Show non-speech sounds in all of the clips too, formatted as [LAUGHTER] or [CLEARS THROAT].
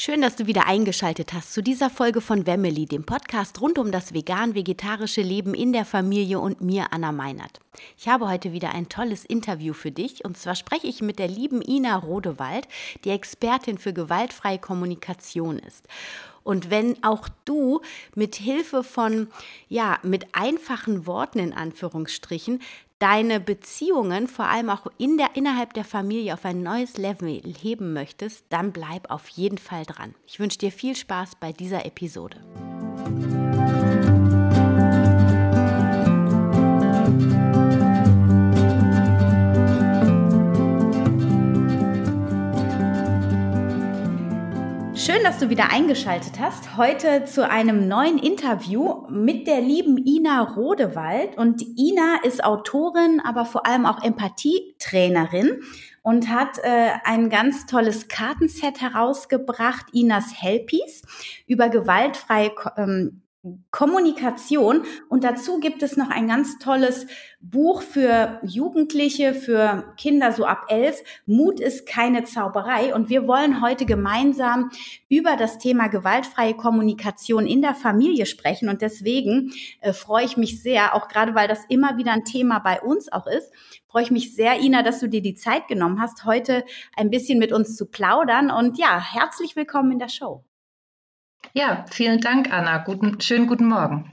Schön, dass du wieder eingeschaltet hast zu dieser Folge von Wemmeli, dem Podcast rund um das vegan-vegetarische Leben in der Familie und mir, Anna Meinert. Ich habe heute wieder ein tolles Interview für dich und zwar spreche ich mit der lieben Ina Rodewald, die Expertin für gewaltfreie Kommunikation ist. Und wenn auch du mit Hilfe von, ja, mit einfachen Worten in Anführungsstrichen deine Beziehungen, vor allem auch in der, innerhalb der Familie, auf ein neues Level heben möchtest, dann bleib auf jeden Fall dran. Ich wünsche dir viel Spaß bei dieser Episode. Schön, dass du wieder eingeschaltet hast. Heute zu einem neuen Interview mit der lieben Ina Rodewald. Und Ina ist Autorin, aber vor allem auch Empathietrainerin und hat äh, ein ganz tolles Kartenset herausgebracht, Inas Helpies, über gewaltfreie ähm, Kommunikation. Und dazu gibt es noch ein ganz tolles Buch für Jugendliche, für Kinder so ab elf. Mut ist keine Zauberei. Und wir wollen heute gemeinsam über das Thema gewaltfreie Kommunikation in der Familie sprechen. Und deswegen äh, freue ich mich sehr, auch gerade weil das immer wieder ein Thema bei uns auch ist, freue ich mich sehr, Ina, dass du dir die Zeit genommen hast, heute ein bisschen mit uns zu plaudern. Und ja, herzlich willkommen in der Show. Ja, vielen Dank, Anna. Guten, schönen guten Morgen.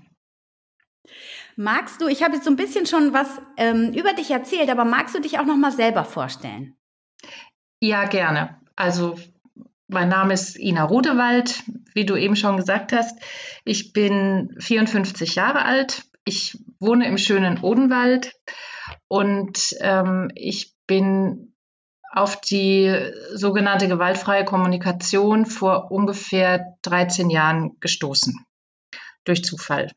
Magst du, ich habe jetzt so ein bisschen schon was ähm, über dich erzählt, aber magst du dich auch noch mal selber vorstellen? Ja, gerne. Also mein Name ist Ina Rodewald, wie du eben schon gesagt hast. Ich bin 54 Jahre alt. Ich wohne im schönen Odenwald und ähm, ich bin auf die sogenannte gewaltfreie Kommunikation vor ungefähr 13 Jahren gestoßen. Durch Zufall.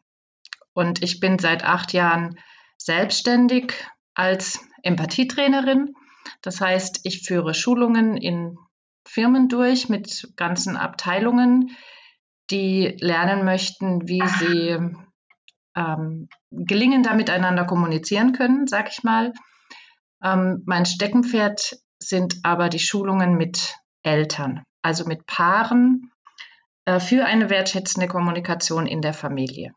Und ich bin seit acht Jahren selbstständig als Empathietrainerin. Das heißt, ich führe Schulungen in Firmen durch mit ganzen Abteilungen, die lernen möchten, wie sie ähm, gelingender miteinander kommunizieren können, sag ich mal. Ähm, mein Steckenpferd sind aber die Schulungen mit Eltern, also mit Paaren äh, für eine wertschätzende Kommunikation in der Familie.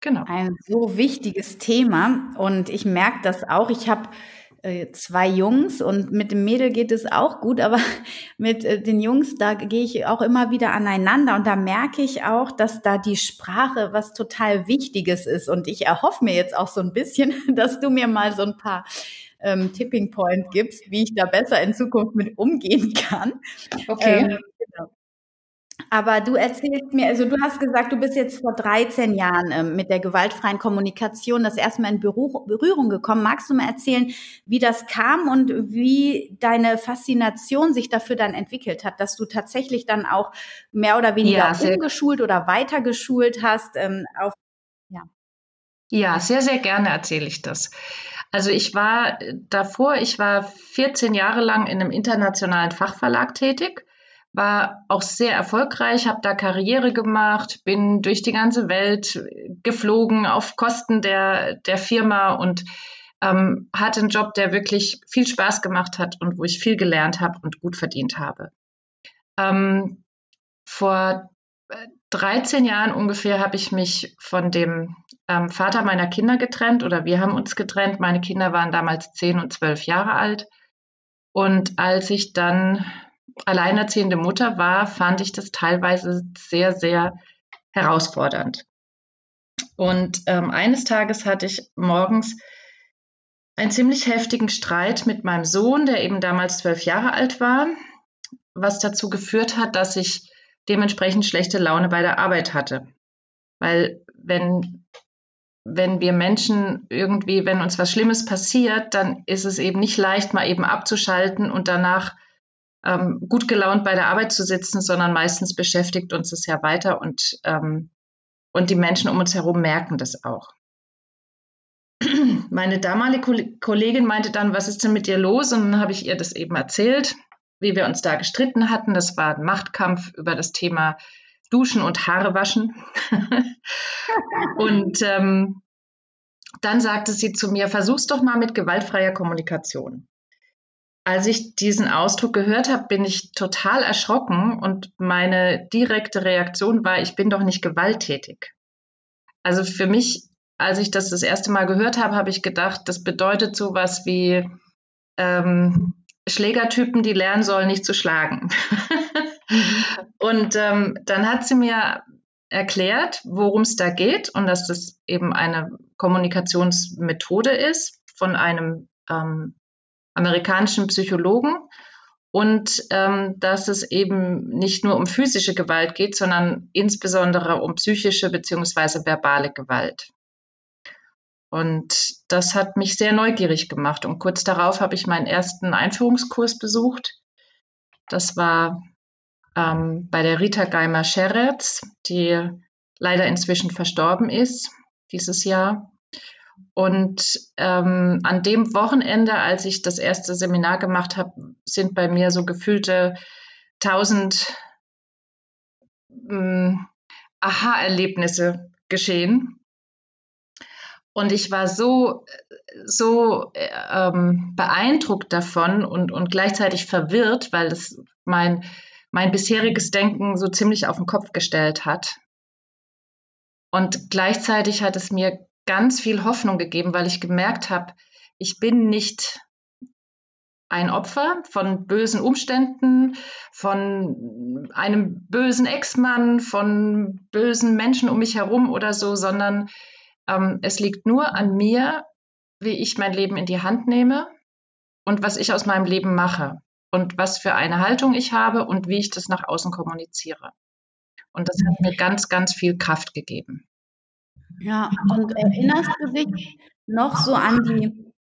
Genau. Ein so wichtiges Thema und ich merke das auch. Ich habe äh, zwei Jungs und mit dem Mädel geht es auch gut, aber [LAUGHS] mit äh, den Jungs, da gehe ich auch immer wieder aneinander und da merke ich auch, dass da die Sprache was total Wichtiges ist und ich erhoffe mir jetzt auch so ein bisschen, [LAUGHS] dass du mir mal so ein paar ähm, Tipping Point gibst, wie ich da besser in Zukunft mit umgehen [LAUGHS] kann. Okay. Ähm, genau. Aber du erzählst mir, also du hast gesagt, du bist jetzt vor 13 Jahren ähm, mit der gewaltfreien Kommunikation das erste Mal in Berührung gekommen. Magst du mal erzählen, wie das kam und wie deine Faszination sich dafür dann entwickelt hat, dass du tatsächlich dann auch mehr oder weniger ja, umgeschult oder weitergeschult hast? Ähm, auf, ja. ja, sehr, sehr gerne erzähle ich das. Also ich war davor, ich war 14 Jahre lang in einem internationalen Fachverlag tätig, war auch sehr erfolgreich, habe da Karriere gemacht, bin durch die ganze Welt geflogen auf Kosten der, der Firma und ähm, hatte einen Job, der wirklich viel Spaß gemacht hat und wo ich viel gelernt habe und gut verdient habe. Ähm, vor 13 Jahren ungefähr habe ich mich von dem ähm, Vater meiner Kinder getrennt oder wir haben uns getrennt. Meine Kinder waren damals 10 und 12 Jahre alt. Und als ich dann alleinerziehende Mutter war, fand ich das teilweise sehr, sehr herausfordernd. Und ähm, eines Tages hatte ich morgens einen ziemlich heftigen Streit mit meinem Sohn, der eben damals zwölf Jahre alt war, was dazu geführt hat, dass ich dementsprechend schlechte Laune bei der Arbeit hatte. Weil wenn, wenn wir Menschen irgendwie, wenn uns was Schlimmes passiert, dann ist es eben nicht leicht, mal eben abzuschalten und danach ähm, gut gelaunt bei der Arbeit zu sitzen, sondern meistens beschäftigt uns das ja weiter und, ähm, und die Menschen um uns herum merken das auch. Meine damalige Kollegin meinte dann, was ist denn mit dir los? Und dann habe ich ihr das eben erzählt wie wir uns da gestritten hatten. Das war ein Machtkampf über das Thema Duschen und Haare waschen. [LAUGHS] und ähm, dann sagte sie zu mir, versuch's doch mal mit gewaltfreier Kommunikation. als ich diesen Ausdruck gehört habe, bin ich total erschrocken und meine direkte Reaktion war, ich bin doch nicht gewalttätig. Also für mich, als ich das das erste Mal gehört habe, habe ich gedacht, das bedeutet sowas wie ähm, Schlägertypen, die lernen sollen, nicht zu schlagen. [LAUGHS] und ähm, dann hat sie mir erklärt, worum es da geht und dass das eben eine Kommunikationsmethode ist von einem ähm, amerikanischen Psychologen und ähm, dass es eben nicht nur um physische Gewalt geht, sondern insbesondere um psychische beziehungsweise verbale Gewalt. Und das hat mich sehr neugierig gemacht. Und kurz darauf habe ich meinen ersten Einführungskurs besucht. Das war ähm, bei der Rita Geimer-Scheretz, die leider inzwischen verstorben ist dieses Jahr. Und ähm, an dem Wochenende, als ich das erste Seminar gemacht habe, sind bei mir so gefühlte tausend ähm, Aha-Erlebnisse geschehen. Und ich war so, so ähm, beeindruckt davon und, und gleichzeitig verwirrt, weil es mein, mein bisheriges Denken so ziemlich auf den Kopf gestellt hat. Und gleichzeitig hat es mir ganz viel Hoffnung gegeben, weil ich gemerkt habe, ich bin nicht ein Opfer von bösen Umständen, von einem bösen Ex-Mann, von bösen Menschen um mich herum oder so, sondern ähm, es liegt nur an mir, wie ich mein Leben in die Hand nehme und was ich aus meinem Leben mache und was für eine Haltung ich habe und wie ich das nach außen kommuniziere. Und das hat mir ganz, ganz viel Kraft gegeben. Ja, und erinnerst du dich noch so an die,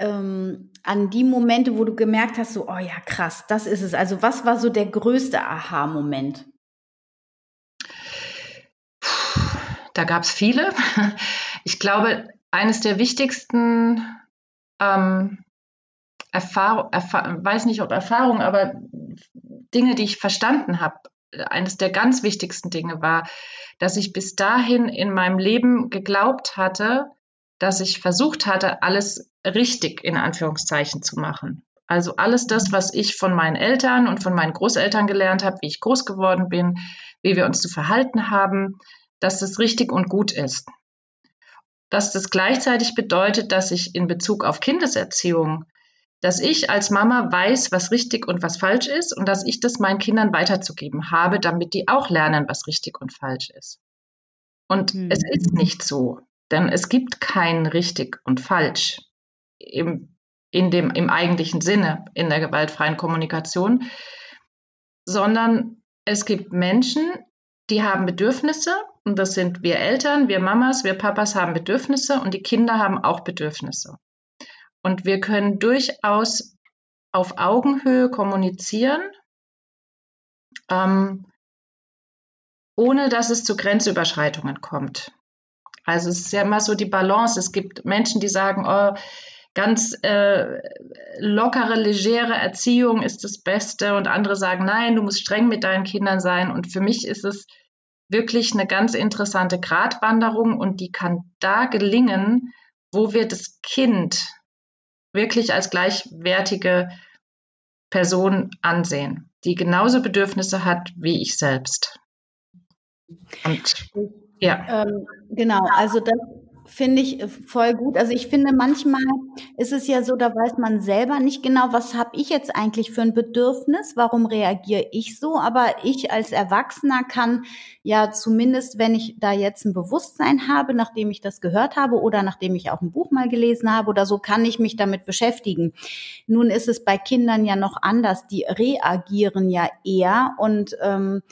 ähm, an die Momente, wo du gemerkt hast, so, oh ja, krass, das ist es. Also was war so der größte Aha-Moment? Da gab es viele. Ich glaube, eines der wichtigsten ähm, Erfahrung, Erfahr weiß nicht ob Erfahrung, aber Dinge, die ich verstanden habe eines der ganz wichtigsten Dinge war, dass ich bis dahin in meinem Leben geglaubt hatte, dass ich versucht hatte, alles richtig in Anführungszeichen zu machen. Also alles das, was ich von meinen Eltern und von meinen Großeltern gelernt habe, wie ich groß geworden bin, wie wir uns zu verhalten haben, dass das richtig und gut ist. Dass das gleichzeitig bedeutet, dass ich in Bezug auf Kindeserziehung dass ich als Mama weiß, was richtig und was falsch ist und dass ich das meinen Kindern weiterzugeben habe, damit die auch lernen, was richtig und falsch ist. Und mhm. es ist nicht so, denn es gibt kein richtig und falsch im, in dem, im eigentlichen Sinne in der gewaltfreien Kommunikation, sondern es gibt Menschen, die haben Bedürfnisse und das sind wir Eltern, wir Mamas, wir Papas haben Bedürfnisse und die Kinder haben auch Bedürfnisse. Und wir können durchaus auf Augenhöhe kommunizieren, ähm, ohne dass es zu Grenzüberschreitungen kommt. Also es ist ja immer so die Balance. Es gibt Menschen, die sagen, oh, ganz äh, lockere, legere Erziehung ist das Beste und andere sagen, nein, du musst streng mit deinen Kindern sein. Und für mich ist es wirklich eine ganz interessante Gratwanderung und die kann da gelingen, wo wir das Kind wirklich als gleichwertige Person ansehen, die genauso Bedürfnisse hat wie ich selbst. Und ja. Ähm, genau, also das finde ich äh, voll gut. Also ich finde, manchmal ist es ja so, da weiß man selber nicht genau, was habe ich jetzt eigentlich für ein Bedürfnis, warum reagiere ich so. Aber ich als Erwachsener kann ja zumindest, wenn ich da jetzt ein Bewusstsein habe, nachdem ich das gehört habe oder nachdem ich auch ein Buch mal gelesen habe oder so, kann ich mich damit beschäftigen. Nun ist es bei Kindern ja noch anders. Die reagieren ja eher und ähm,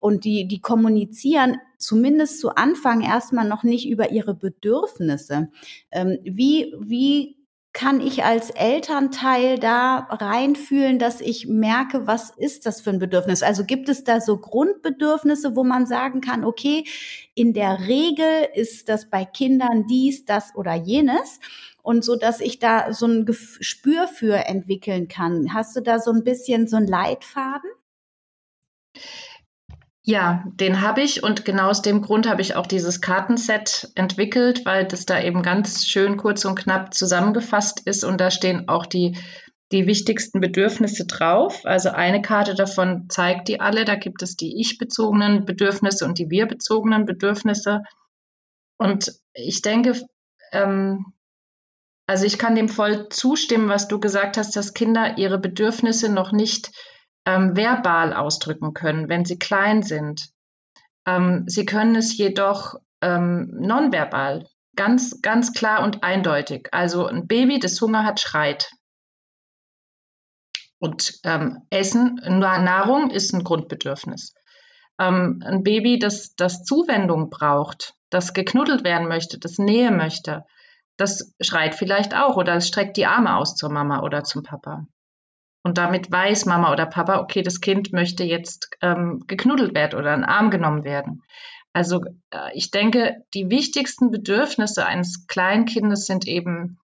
und die, die kommunizieren zumindest zu Anfang erstmal noch nicht über ihre Bedürfnisse. Ähm, wie, wie kann ich als Elternteil da reinfühlen, dass ich merke, was ist das für ein Bedürfnis? Also gibt es da so Grundbedürfnisse, wo man sagen kann, okay, in der Regel ist das bei Kindern dies, das oder jenes und so, dass ich da so ein Gespür für entwickeln kann. Hast du da so ein bisschen so ein Leitfaden? Ja, den habe ich und genau aus dem Grund habe ich auch dieses Kartenset entwickelt, weil das da eben ganz schön kurz und knapp zusammengefasst ist und da stehen auch die die wichtigsten Bedürfnisse drauf. Also eine Karte davon zeigt die alle. Da gibt es die ich-bezogenen Bedürfnisse und die wir-bezogenen Bedürfnisse. Und ich denke, ähm, also ich kann dem voll zustimmen, was du gesagt hast, dass Kinder ihre Bedürfnisse noch nicht ähm, verbal ausdrücken können, wenn sie klein sind. Ähm, sie können es jedoch ähm, nonverbal, ganz, ganz klar und eindeutig. Also ein Baby, das Hunger hat, schreit. Und ähm, Essen, Nahrung ist ein Grundbedürfnis. Ähm, ein Baby, das, das Zuwendung braucht, das geknuddelt werden möchte, das Nähe möchte, das schreit vielleicht auch oder es streckt die Arme aus zur Mama oder zum Papa. Und damit weiß Mama oder Papa, okay, das Kind möchte jetzt ähm, geknuddelt werden oder in den Arm genommen werden. Also äh, ich denke, die wichtigsten Bedürfnisse eines Kleinkindes sind eben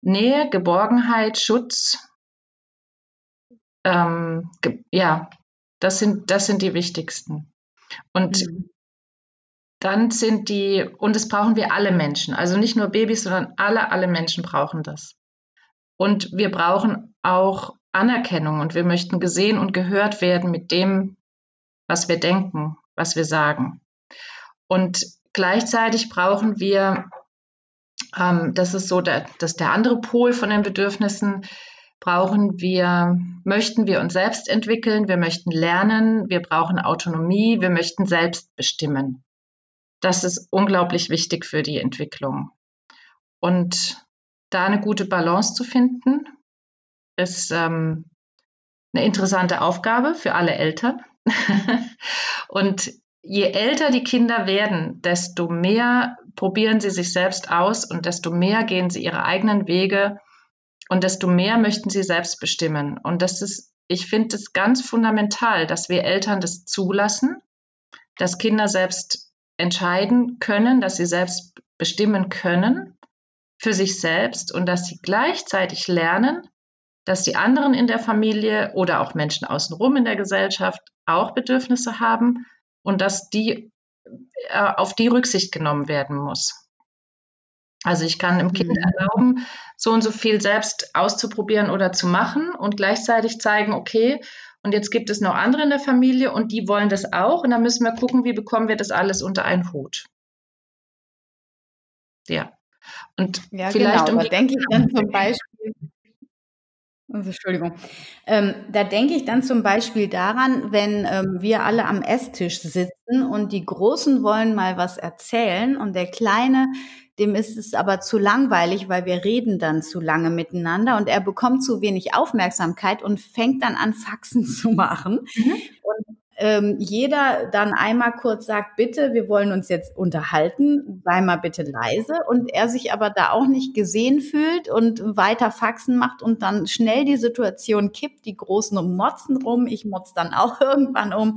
Nähe, Geborgenheit, Schutz, ähm, ja, das sind, das sind die wichtigsten. Und mhm. dann sind die, und das brauchen wir alle Menschen, also nicht nur Babys, sondern alle, alle Menschen brauchen das. Und wir brauchen auch Anerkennung und wir möchten gesehen und gehört werden mit dem, was wir denken, was wir sagen. Und gleichzeitig brauchen wir, ähm, das ist so der, das der andere Pol von den Bedürfnissen, brauchen wir, möchten wir uns selbst entwickeln, wir möchten lernen, wir brauchen Autonomie, wir möchten selbst bestimmen. Das ist unglaublich wichtig für die Entwicklung. Und da eine gute Balance zu finden, ist ähm, eine interessante Aufgabe für alle Eltern. [LAUGHS] und je älter die Kinder werden, desto mehr probieren sie sich selbst aus und desto mehr gehen sie ihre eigenen Wege und desto mehr möchten sie selbst bestimmen. Und das ist, ich finde es ganz fundamental, dass wir Eltern das zulassen, dass Kinder selbst entscheiden können, dass sie selbst bestimmen können für sich selbst und dass sie gleichzeitig lernen, dass die anderen in der Familie oder auch Menschen außenrum in der Gesellschaft auch Bedürfnisse haben und dass die äh, auf die Rücksicht genommen werden muss. Also ich kann dem Kind mhm. erlauben, so und so viel selbst auszuprobieren oder zu machen und gleichzeitig zeigen, okay, und jetzt gibt es noch andere in der Familie und die wollen das auch und dann müssen wir gucken, wie bekommen wir das alles unter einen Hut. Ja. Und ja, vielleicht genau, um denke ich dann zum Beispiel, also, Entschuldigung. Ähm, da denke ich dann zum Beispiel daran, wenn ähm, wir alle am Esstisch sitzen und die Großen wollen mal was erzählen und der Kleine dem ist es aber zu langweilig, weil wir reden dann zu lange miteinander und er bekommt zu wenig Aufmerksamkeit und fängt dann an, Faxen [LAUGHS] zu machen. Mhm. Ähm, jeder dann einmal kurz sagt, bitte, wir wollen uns jetzt unterhalten, sei mal bitte leise und er sich aber da auch nicht gesehen fühlt und weiter Faxen macht und dann schnell die Situation kippt, die Großen motzen rum, ich motz dann auch [LAUGHS] irgendwann um.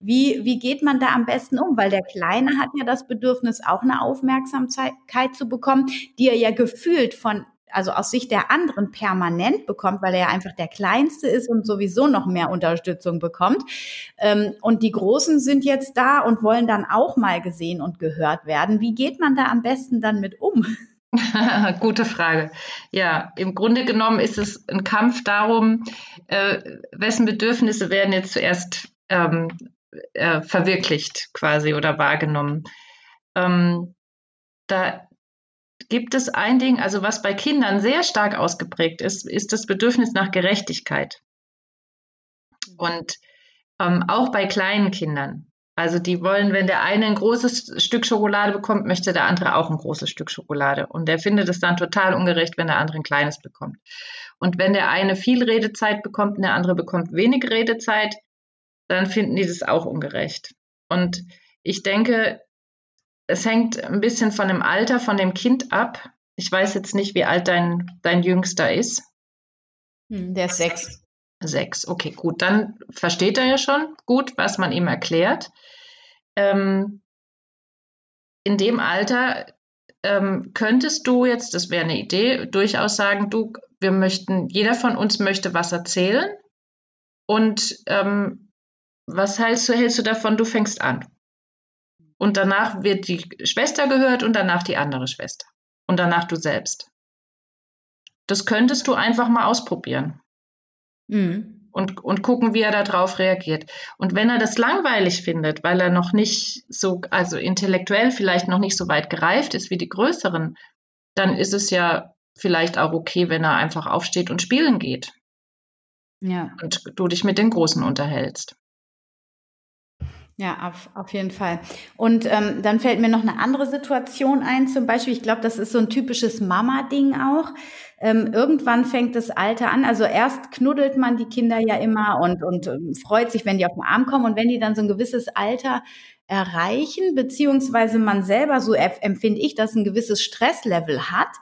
Wie, wie geht man da am besten um? Weil der Kleine hat ja das Bedürfnis, auch eine Aufmerksamkeit zu bekommen, die er ja gefühlt von also aus Sicht der anderen permanent bekommt, weil er ja einfach der Kleinste ist und sowieso noch mehr Unterstützung bekommt. Ähm, und die Großen sind jetzt da und wollen dann auch mal gesehen und gehört werden. Wie geht man da am besten dann mit um? [LAUGHS] Gute Frage. Ja, im Grunde genommen ist es ein Kampf darum, äh, wessen Bedürfnisse werden jetzt zuerst ähm, äh, verwirklicht quasi oder wahrgenommen. Ähm, da gibt es ein Ding, also was bei Kindern sehr stark ausgeprägt ist, ist das Bedürfnis nach Gerechtigkeit. Und ähm, auch bei kleinen Kindern. Also die wollen, wenn der eine ein großes Stück Schokolade bekommt, möchte der andere auch ein großes Stück Schokolade. Und der findet es dann total ungerecht, wenn der andere ein kleines bekommt. Und wenn der eine viel Redezeit bekommt und der andere bekommt wenig Redezeit, dann finden die das auch ungerecht. Und ich denke, es hängt ein bisschen von dem Alter von dem Kind ab. Ich weiß jetzt nicht, wie alt dein, dein Jüngster ist. Hm, der ist sechs. Sechs, okay, gut. Dann versteht er ja schon gut, was man ihm erklärt. Ähm, in dem Alter ähm, könntest du jetzt, das wäre eine Idee, durchaus sagen, du, wir möchten, jeder von uns möchte was erzählen. Und ähm, was hältst du, hältst du davon, du fängst an? Und danach wird die Schwester gehört und danach die andere Schwester. Und danach du selbst. Das könntest du einfach mal ausprobieren. Mhm. Und, und gucken, wie er darauf reagiert. Und wenn er das langweilig findet, weil er noch nicht so, also intellektuell vielleicht noch nicht so weit gereift ist wie die Größeren, dann ist es ja vielleicht auch okay, wenn er einfach aufsteht und spielen geht. Ja. Und du dich mit den Großen unterhältst. Ja, auf, auf jeden Fall. Und ähm, dann fällt mir noch eine andere Situation ein, zum Beispiel, ich glaube, das ist so ein typisches Mama-Ding auch. Ähm, irgendwann fängt das Alter an. Also erst knuddelt man die Kinder ja immer und, und ähm, freut sich, wenn die auf den Arm kommen. Und wenn die dann so ein gewisses Alter erreichen, beziehungsweise man selber, so empfinde ich, dass ein gewisses Stresslevel hat,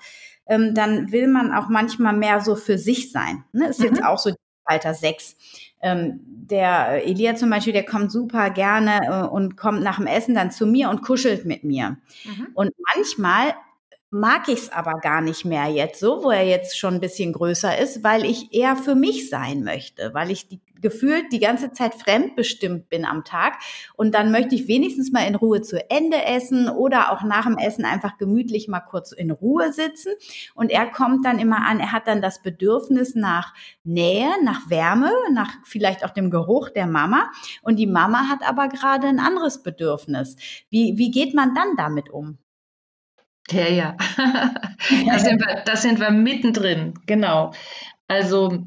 ähm, dann will man auch manchmal mehr so für sich sein. Ne? Ist mhm. jetzt auch so Alter sechs. Ähm, der Elia zum Beispiel, der kommt super gerne äh, und kommt nach dem Essen dann zu mir und kuschelt mit mir. Mhm. Und manchmal mag ich es aber gar nicht mehr jetzt so, wo er jetzt schon ein bisschen größer ist, weil ich eher für mich sein möchte, weil ich die, gefühlt die ganze Zeit fremdbestimmt bin am Tag und dann möchte ich wenigstens mal in Ruhe zu Ende essen oder auch nach dem Essen einfach gemütlich mal kurz in Ruhe sitzen und er kommt dann immer an, er hat dann das Bedürfnis nach Nähe, nach Wärme, nach vielleicht auch dem Geruch der Mama und die Mama hat aber gerade ein anderes Bedürfnis. Wie, wie geht man dann damit um? Ja, ja. [LAUGHS] da, sind wir, da sind wir mittendrin, genau. Also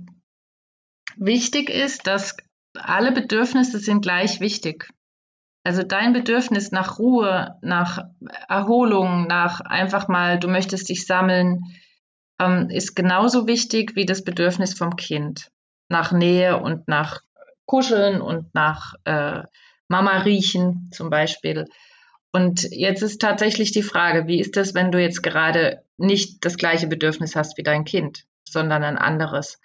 wichtig ist, dass alle Bedürfnisse sind gleich wichtig. Also dein Bedürfnis nach Ruhe, nach Erholung, nach einfach mal, du möchtest dich sammeln, ähm, ist genauso wichtig wie das Bedürfnis vom Kind. Nach Nähe und nach Kuscheln und nach äh, Mama riechen zum Beispiel. Und jetzt ist tatsächlich die Frage, wie ist das, wenn du jetzt gerade nicht das gleiche Bedürfnis hast wie dein Kind, sondern ein anderes?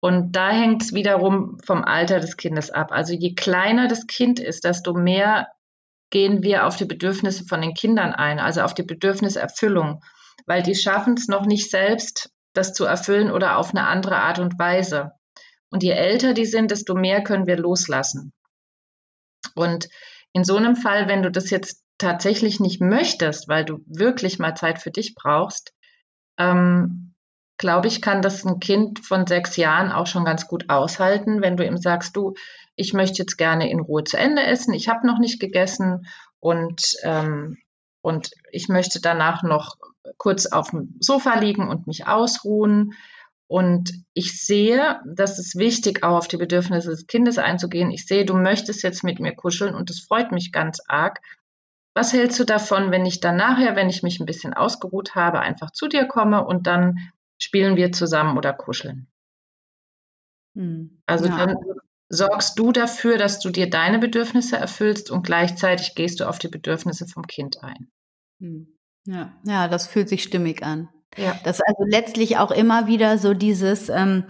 Und da hängt es wiederum vom Alter des Kindes ab. Also je kleiner das Kind ist, desto mehr gehen wir auf die Bedürfnisse von den Kindern ein, also auf die Bedürfniserfüllung, weil die schaffen es noch nicht selbst, das zu erfüllen oder auf eine andere Art und Weise. Und je älter die sind, desto mehr können wir loslassen. Und in so einem Fall, wenn du das jetzt tatsächlich nicht möchtest, weil du wirklich mal Zeit für dich brauchst, ähm, glaube ich, kann das ein Kind von sechs Jahren auch schon ganz gut aushalten, wenn du ihm sagst, du, ich möchte jetzt gerne in Ruhe zu Ende essen, ich habe noch nicht gegessen und, ähm, und ich möchte danach noch kurz auf dem Sofa liegen und mich ausruhen. Und ich sehe, das ist wichtig, auch auf die Bedürfnisse des Kindes einzugehen. Ich sehe, du möchtest jetzt mit mir kuscheln und das freut mich ganz arg. Was hältst du davon, wenn ich dann nachher, wenn ich mich ein bisschen ausgeruht habe, einfach zu dir komme und dann spielen wir zusammen oder kuscheln? Hm. Also ja. dann sorgst du dafür, dass du dir deine Bedürfnisse erfüllst und gleichzeitig gehst du auf die Bedürfnisse vom Kind ein. Hm. Ja, ja, das fühlt sich stimmig an. Ja. Das ist also letztlich auch immer wieder so dieses, ähm,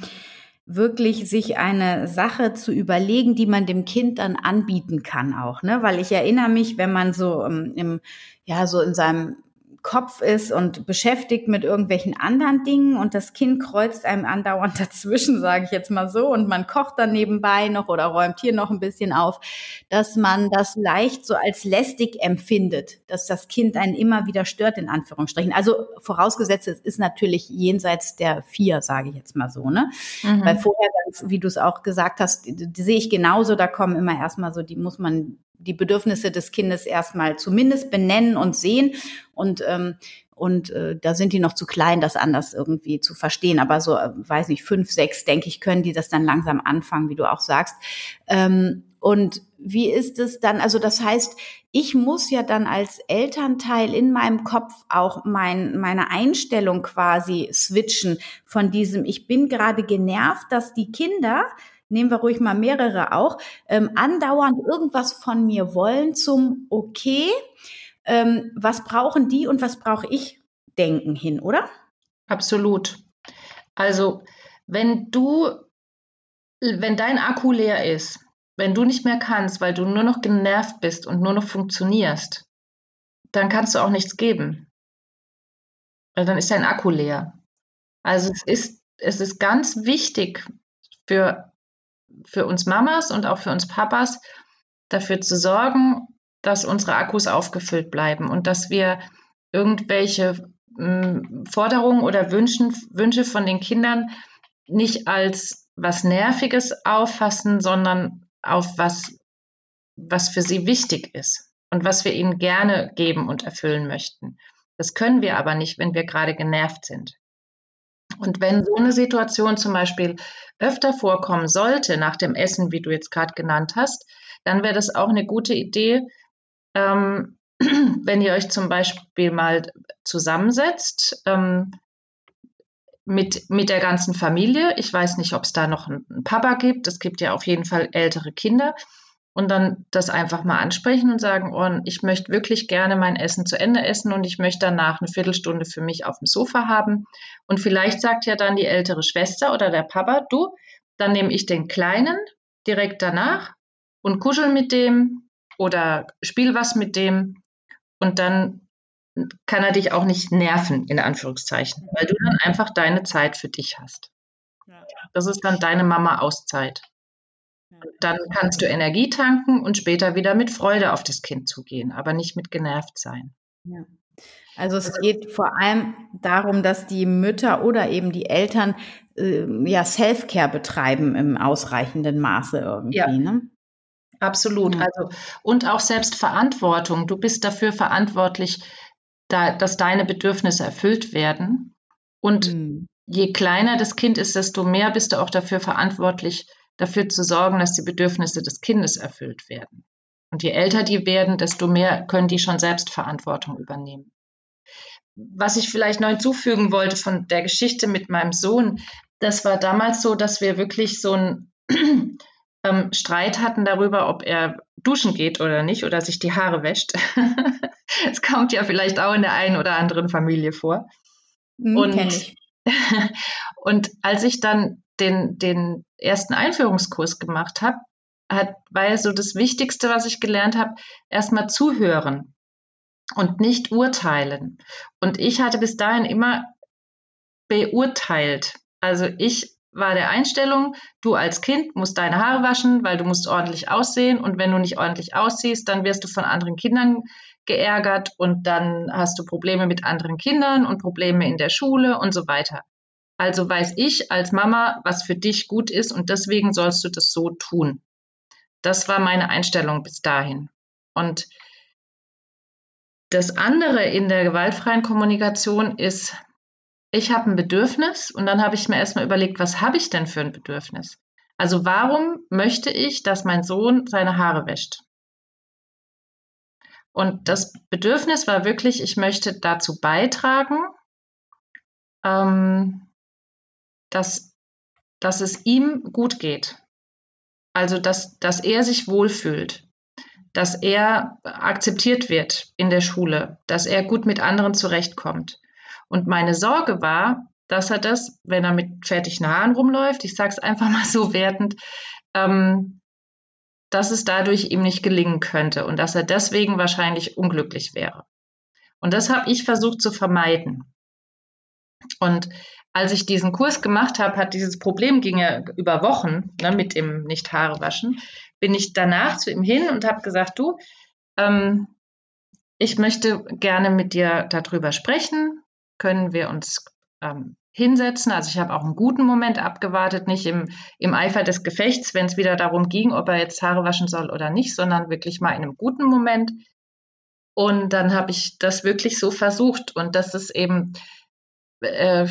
wirklich sich eine Sache zu überlegen, die man dem Kind dann anbieten kann auch, ne? Weil ich erinnere mich, wenn man so ähm, im, ja, so in seinem Kopf ist und beschäftigt mit irgendwelchen anderen Dingen und das Kind kreuzt einem andauernd [LAUGHS] dazwischen, sage ich jetzt mal so, und man kocht dann nebenbei noch oder räumt hier noch ein bisschen auf, dass man das leicht so als lästig empfindet, dass das Kind einen immer wieder stört, in Anführungsstrichen. Also vorausgesetzt, es ist natürlich jenseits der vier, sage ich jetzt mal so, ne? Mhm. Weil vorher, wie du es auch gesagt hast, sehe ich genauso, da kommen immer erstmal so, die muss man die Bedürfnisse des Kindes erstmal zumindest benennen und sehen. Und, ähm, und äh, da sind die noch zu klein, das anders irgendwie zu verstehen. Aber so, äh, weiß nicht, fünf, sechs, denke ich, können die das dann langsam anfangen, wie du auch sagst. Ähm, und wie ist es dann? Also das heißt, ich muss ja dann als Elternteil in meinem Kopf auch mein, meine Einstellung quasi switchen von diesem, ich bin gerade genervt, dass die Kinder nehmen wir ruhig mal mehrere auch, ähm, andauernd irgendwas von mir wollen zum Okay, ähm, was brauchen die und was brauche ich denken hin, oder? Absolut. Also wenn du, wenn dein Akku leer ist, wenn du nicht mehr kannst, weil du nur noch genervt bist und nur noch funktionierst, dann kannst du auch nichts geben. Weil dann ist dein Akku leer. Also es ist, es ist ganz wichtig für für uns Mamas und auch für uns Papas dafür zu sorgen, dass unsere Akkus aufgefüllt bleiben und dass wir irgendwelche mh, hm, Forderungen oder Wünschen, Wünsche von den Kindern nicht als was Nerviges auffassen, sondern auf was, was für sie wichtig ist und was wir ihnen gerne geben und erfüllen möchten. Das können wir aber nicht, wenn wir gerade genervt sind. Und wenn so eine Situation zum Beispiel öfter vorkommen sollte nach dem Essen, wie du jetzt gerade genannt hast, dann wäre das auch eine gute Idee, ähm, [CLEARS THROAT] wenn ihr euch zum Beispiel mal zusammensetzt ähm, mit, mit der ganzen Familie. Ich weiß nicht, ob es da noch einen Papa gibt. Es gibt ja auf jeden Fall ältere Kinder und dann das einfach mal ansprechen und sagen, oh, ich möchte wirklich gerne mein Essen zu Ende essen und ich möchte danach eine Viertelstunde für mich auf dem Sofa haben. Und vielleicht sagt ja dann die ältere Schwester oder der Papa, du, dann nehme ich den Kleinen direkt danach und kuschel mit dem oder spiel was mit dem und dann kann er dich auch nicht nerven, in Anführungszeichen, weil du dann einfach deine Zeit für dich hast. Das ist dann deine Mama-Auszeit. Dann kannst du Energie tanken und später wieder mit Freude auf das Kind zugehen, aber nicht mit genervt sein. Ja. Also es geht vor allem darum, dass die Mütter oder eben die Eltern äh, ja Self-Care betreiben im ausreichenden Maße irgendwie. Ja. Ne? Absolut. Ja. Also und auch Selbstverantwortung. Du bist dafür verantwortlich, da, dass deine Bedürfnisse erfüllt werden. Und mhm. je kleiner das Kind ist, desto mehr bist du auch dafür verantwortlich, dafür zu sorgen, dass die Bedürfnisse des Kindes erfüllt werden. Und je älter die werden, desto mehr können die schon Selbstverantwortung übernehmen. Was ich vielleicht neu hinzufügen wollte von der Geschichte mit meinem Sohn, das war damals so, dass wir wirklich so einen [CLEARS THROAT] ähm, Streit hatten darüber, ob er duschen geht oder nicht oder sich die Haare wäscht. [LAUGHS] Es kommt ja vielleicht auch in der einen oder anderen Familie vor. Mhm, und, [LAUGHS] und als ich dann den, den ersten Einführungskurs gemacht habe, hat, ja so das Wichtigste, was ich gelernt habe, erstmal zuhören und nicht urteilen. Und ich hatte bis dahin immer beurteilt. Also ich war der Einstellung, du als Kind musst deine Haare waschen, weil du musst ordentlich aussehen und wenn du nicht ordentlich aussiehst, dann wirst du von anderen Kindern geärgert und dann hast du Probleme mit anderen Kindern und Probleme in der Schule und so weiter. Also weiß ich als Mama, was für dich gut ist und deswegen sollst du das so tun. Das war meine Einstellung bis dahin. Und das andere in der gewaltfreien Kommunikation ist, ich habe ein Bedürfnis und dann habe ich mir erstmal überlegt, was habe ich denn für ein Bedürfnis? Also warum möchte ich, dass mein Sohn seine Haare wäscht? Und das Bedürfnis war wirklich, ich möchte dazu beitragen, ähm, dass, dass es ihm gut geht. Also, dass, dass er sich wohlfühlt, dass er akzeptiert wird in der Schule, dass er gut mit anderen zurechtkommt. Und meine Sorge war, dass er das, wenn er mit fertigen Haaren rumläuft, ich sage es einfach mal so wertend, ähm, dass es dadurch ihm nicht gelingen könnte und dass er deswegen wahrscheinlich unglücklich wäre. Und das habe ich versucht zu vermeiden. Und als ich diesen Kurs gemacht habe, hat dieses Problem ging ja über Wochen ne, mit dem nicht Haare waschen, bin ich danach zu ihm hin und habe gesagt, du, ähm, ich möchte gerne mit dir darüber sprechen. Können wir uns ähm, hinsetzen? Also ich habe auch einen guten Moment abgewartet, nicht im, im Eifer des Gefechts, wenn es wieder darum ging, ob er jetzt Haare waschen soll oder nicht, sondern wirklich mal in einem guten Moment. Und dann habe ich das wirklich so versucht. Und das ist eben, äh,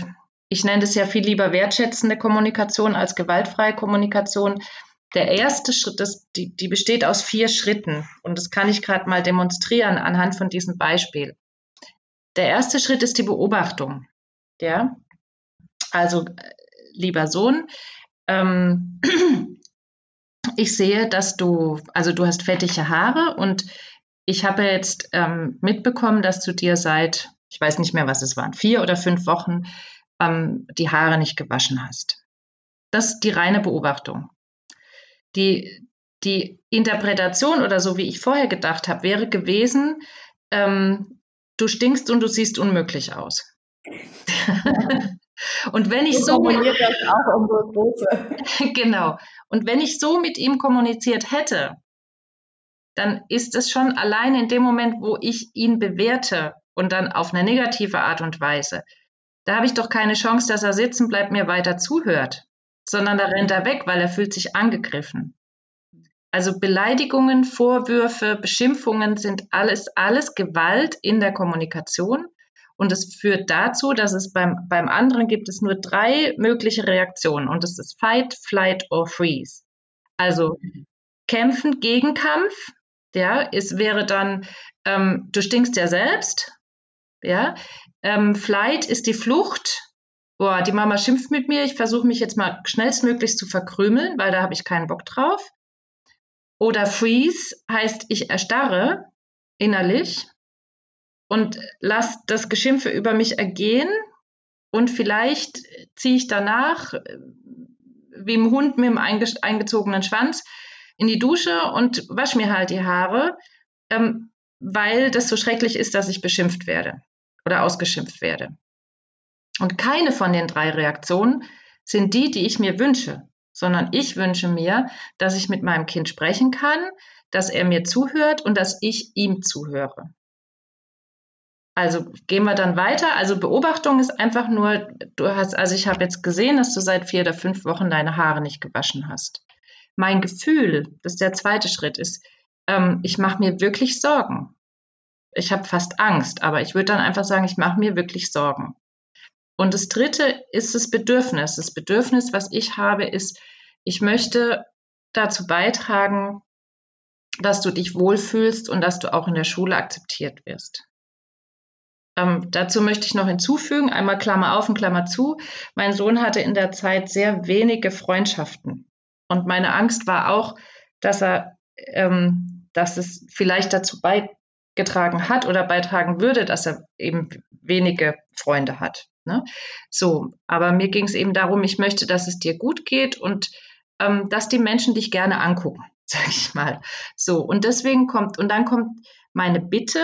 ich nenne es ja viel lieber wertschätzende Kommunikation als gewaltfreie Kommunikation. Der erste Schritt, ist, die, die besteht aus vier Schritten und das kann ich gerade mal demonstrieren anhand von diesem Beispiel. Der erste Schritt ist die Beobachtung. Ja? Also, lieber Sohn, ähm, [CLEARS THROAT] ich sehe, dass du, also du hast fettige Haare und ich habe jetzt ähm, mitbekommen, dass du dir seit, ich weiß nicht mehr, was es waren, vier oder fünf Wochen ähm, die Haare nicht gewaschen hast. Das ist die reine Beobachtung. Die, die Interpretation oder so wie ich vorher gedacht habe, wäre gewesen, ähm, du stinkst und du siehst unmöglich aus. [LAUGHS] und wenn ich so, [LAUGHS] genau. Und wenn ich so mit ihm kommuniziert hätte, dann ist es schon allein in dem Moment, wo ich ihn bewerte und dann auf eine negative Art und Weise, da habe ich doch keine Chance, dass er sitzen bleibt, mir weiter zuhört. sondern da rennt er weg, weil er fühlt sich angegriffen. Also Beleidigungen, Vorwürfe, Beschimpfungen sind alles, alles Gewalt in der Kommunikation. Und es führt dazu, dass es beim, beim anderen gibt es nur drei mögliche Reaktionen. Und das ist Fight, Flight or Freeze. Also Kämpfen, Gegenkampf, ja, es wäre dann, ähm, du stinkst ja selbst, ja. Ähm, Flight ist die Flucht. Boah, die Mama schimpft mit mir, ich versuche mich jetzt mal schnellstmöglichst zu verkrümeln, weil da habe ich keinen Bock drauf. Oder Freeze heißt, ich erstarre innerlich und lasse das Geschimpfe über mich ergehen und vielleicht ziehe ich danach äh, wie ein Hund mit dem eingezogenen Schwanz in die Dusche und wasche mir halt die Haare, ähm, weil das so schrecklich ist, dass ich beschimpft werde oder ausgeschimpft werde. Und keine von den drei Reaktionen sind die, die ich mir wünsche sondern ich wünsche mir, dass ich mit meinem Kind sprechen kann, dass er mir zuhört und dass ich ihm zuhöre. Also gehen wir dann weiter. Also Beobachtung ist einfach nur, du hast, also ich habe jetzt gesehen, dass du seit vier oder fünf Wochen deine Haare nicht gewaschen hast. Mein Gefühl, das ist der zweite Schritt, ist, ähm, ich mache mir wirklich Sorgen. Ich habe fast Angst, aber ich würde dann einfach sagen, ich mache mir wirklich Sorgen. Und das dritte ist das Bedürfnis. Das Bedürfnis, was ich habe, ist, ich möchte dazu beitragen, dass du dich wohlfühlst und dass du auch in der Schule akzeptiert wirst. Ähm, dazu möchte ich noch hinzufügen, einmal Klammer auf und Klammer zu. Mein Sohn hatte in der Zeit sehr wenige Freundschaften. Und meine Angst war auch, dass er, ähm, dass es vielleicht dazu beigetragen hat oder beitragen würde, dass er eben wenige Freunde hat. Ne? So, aber mir ging es eben darum, ich möchte, dass es dir gut geht und ähm, dass die Menschen dich gerne angucken, [LAUGHS] sag ich mal. So, und deswegen kommt, und dann kommt meine Bitte,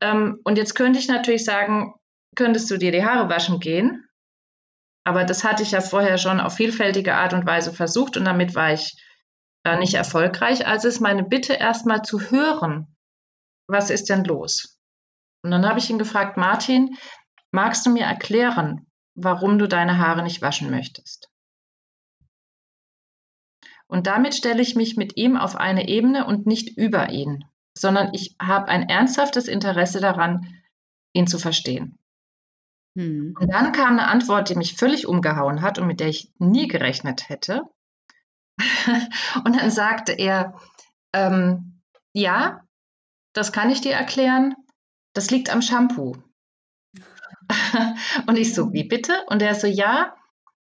ähm, und jetzt könnte ich natürlich sagen, könntest du dir die Haare waschen gehen? Aber das hatte ich ja vorher schon auf vielfältige Art und Weise versucht und damit war ich äh, nicht erfolgreich. Also ist meine Bitte erstmal zu hören, was ist denn los? Und dann habe ich ihn gefragt, Martin, Magst du mir erklären, warum du deine Haare nicht waschen möchtest? Und damit stelle ich mich mit ihm auf eine Ebene und nicht über ihn, sondern ich habe ein ernsthaftes Interesse daran, ihn zu verstehen. Hm. Und dann kam eine Antwort, die mich völlig umgehauen hat und mit der ich nie gerechnet hätte. [LAUGHS] und dann sagte er, ähm, ja, das kann ich dir erklären, das liegt am Shampoo. [LAUGHS] und ich so, wie bitte? Und er so, ja,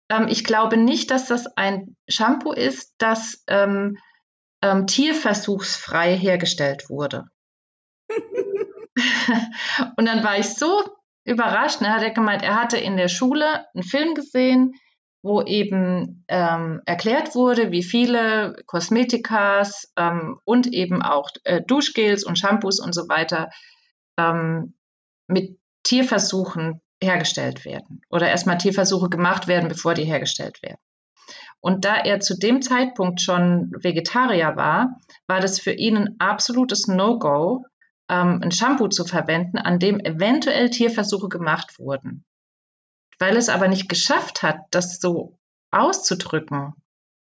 ähm, ich glaube nicht, dass das ein Shampoo ist, das ähm, ähm, tierversuchsfrei hergestellt wurde. [LAUGHS] und dann war ich so überrascht. Ne, hat er gemeint, er hatte in der Schule einen Film gesehen, wo eben ähm, erklärt wurde, wie viele Kosmetikas ähm, und eben auch äh, Duschgels und Shampoos und so weiter ähm, mit Tierversuchen hergestellt werden oder erstmal Tierversuche gemacht werden, bevor die hergestellt werden. Und da er zu dem Zeitpunkt schon Vegetarier war, war das für ihn ein absolutes No-Go, ähm, ein Shampoo zu verwenden, an dem eventuell Tierversuche gemacht wurden. Weil es aber nicht geschafft hat, das so auszudrücken,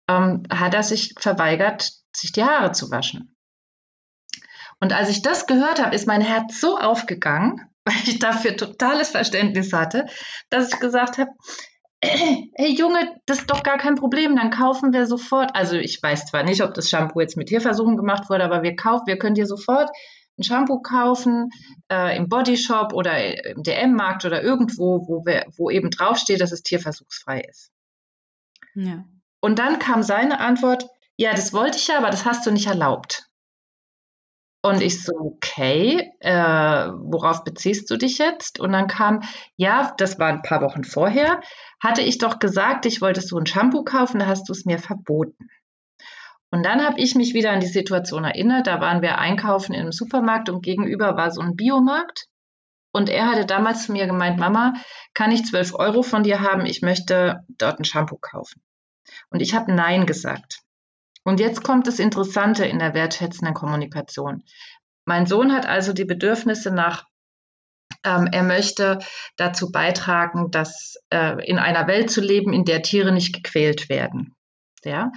ähm, hat er sich verweigert, sich die Haare zu waschen. Und als ich das gehört habe, ist mein Herz so aufgegangen, [LAUGHS] weil ich dafür totales Verständnis hatte, dass ich gesagt habe, [CLEARS THROAT] hey Junge, das ist doch gar kein Problem, dann kaufen wir sofort. Also ich weiß zwar nicht, ob das Shampoo jetzt mit Tierversuchen gemacht wurde, aber wir kaufen, wir können dir sofort ein Shampoo kaufen äh, im Bodyshop oder im DM-Markt oder irgendwo, wo, wir, wo eben draufsteht, dass es tierversuchsfrei ist. Ja. Und dann kam seine Antwort, ja, das wollte ich ja, aber das hast du nicht erlaubt. Und ich so, okay, äh, worauf beziehst du dich jetzt? Und dann kam, ja, das war ein paar Wochen vorher, hatte ich doch gesagt, ich wollte so ein Shampoo kaufen, da hast du es mir verboten. Und dann habe ich mich wieder an die Situation erinnert, da waren wir einkaufen in einem Supermarkt und gegenüber war so ein Biomarkt. Und er hatte damals zu mir gemeint, Mama, kann ich 12 Euro von dir haben? Ich möchte dort ein Shampoo kaufen. Und ich habe Nein gesagt. Und jetzt kommt das Interessante in der wertschätzenden Kommunikation. Mein Sohn hat also die Bedürfnisse nach Ähm, er möchte dazu beitragen, dass äh, in einer Welt zu leben, in der Tiere nicht gequält werden. Ja?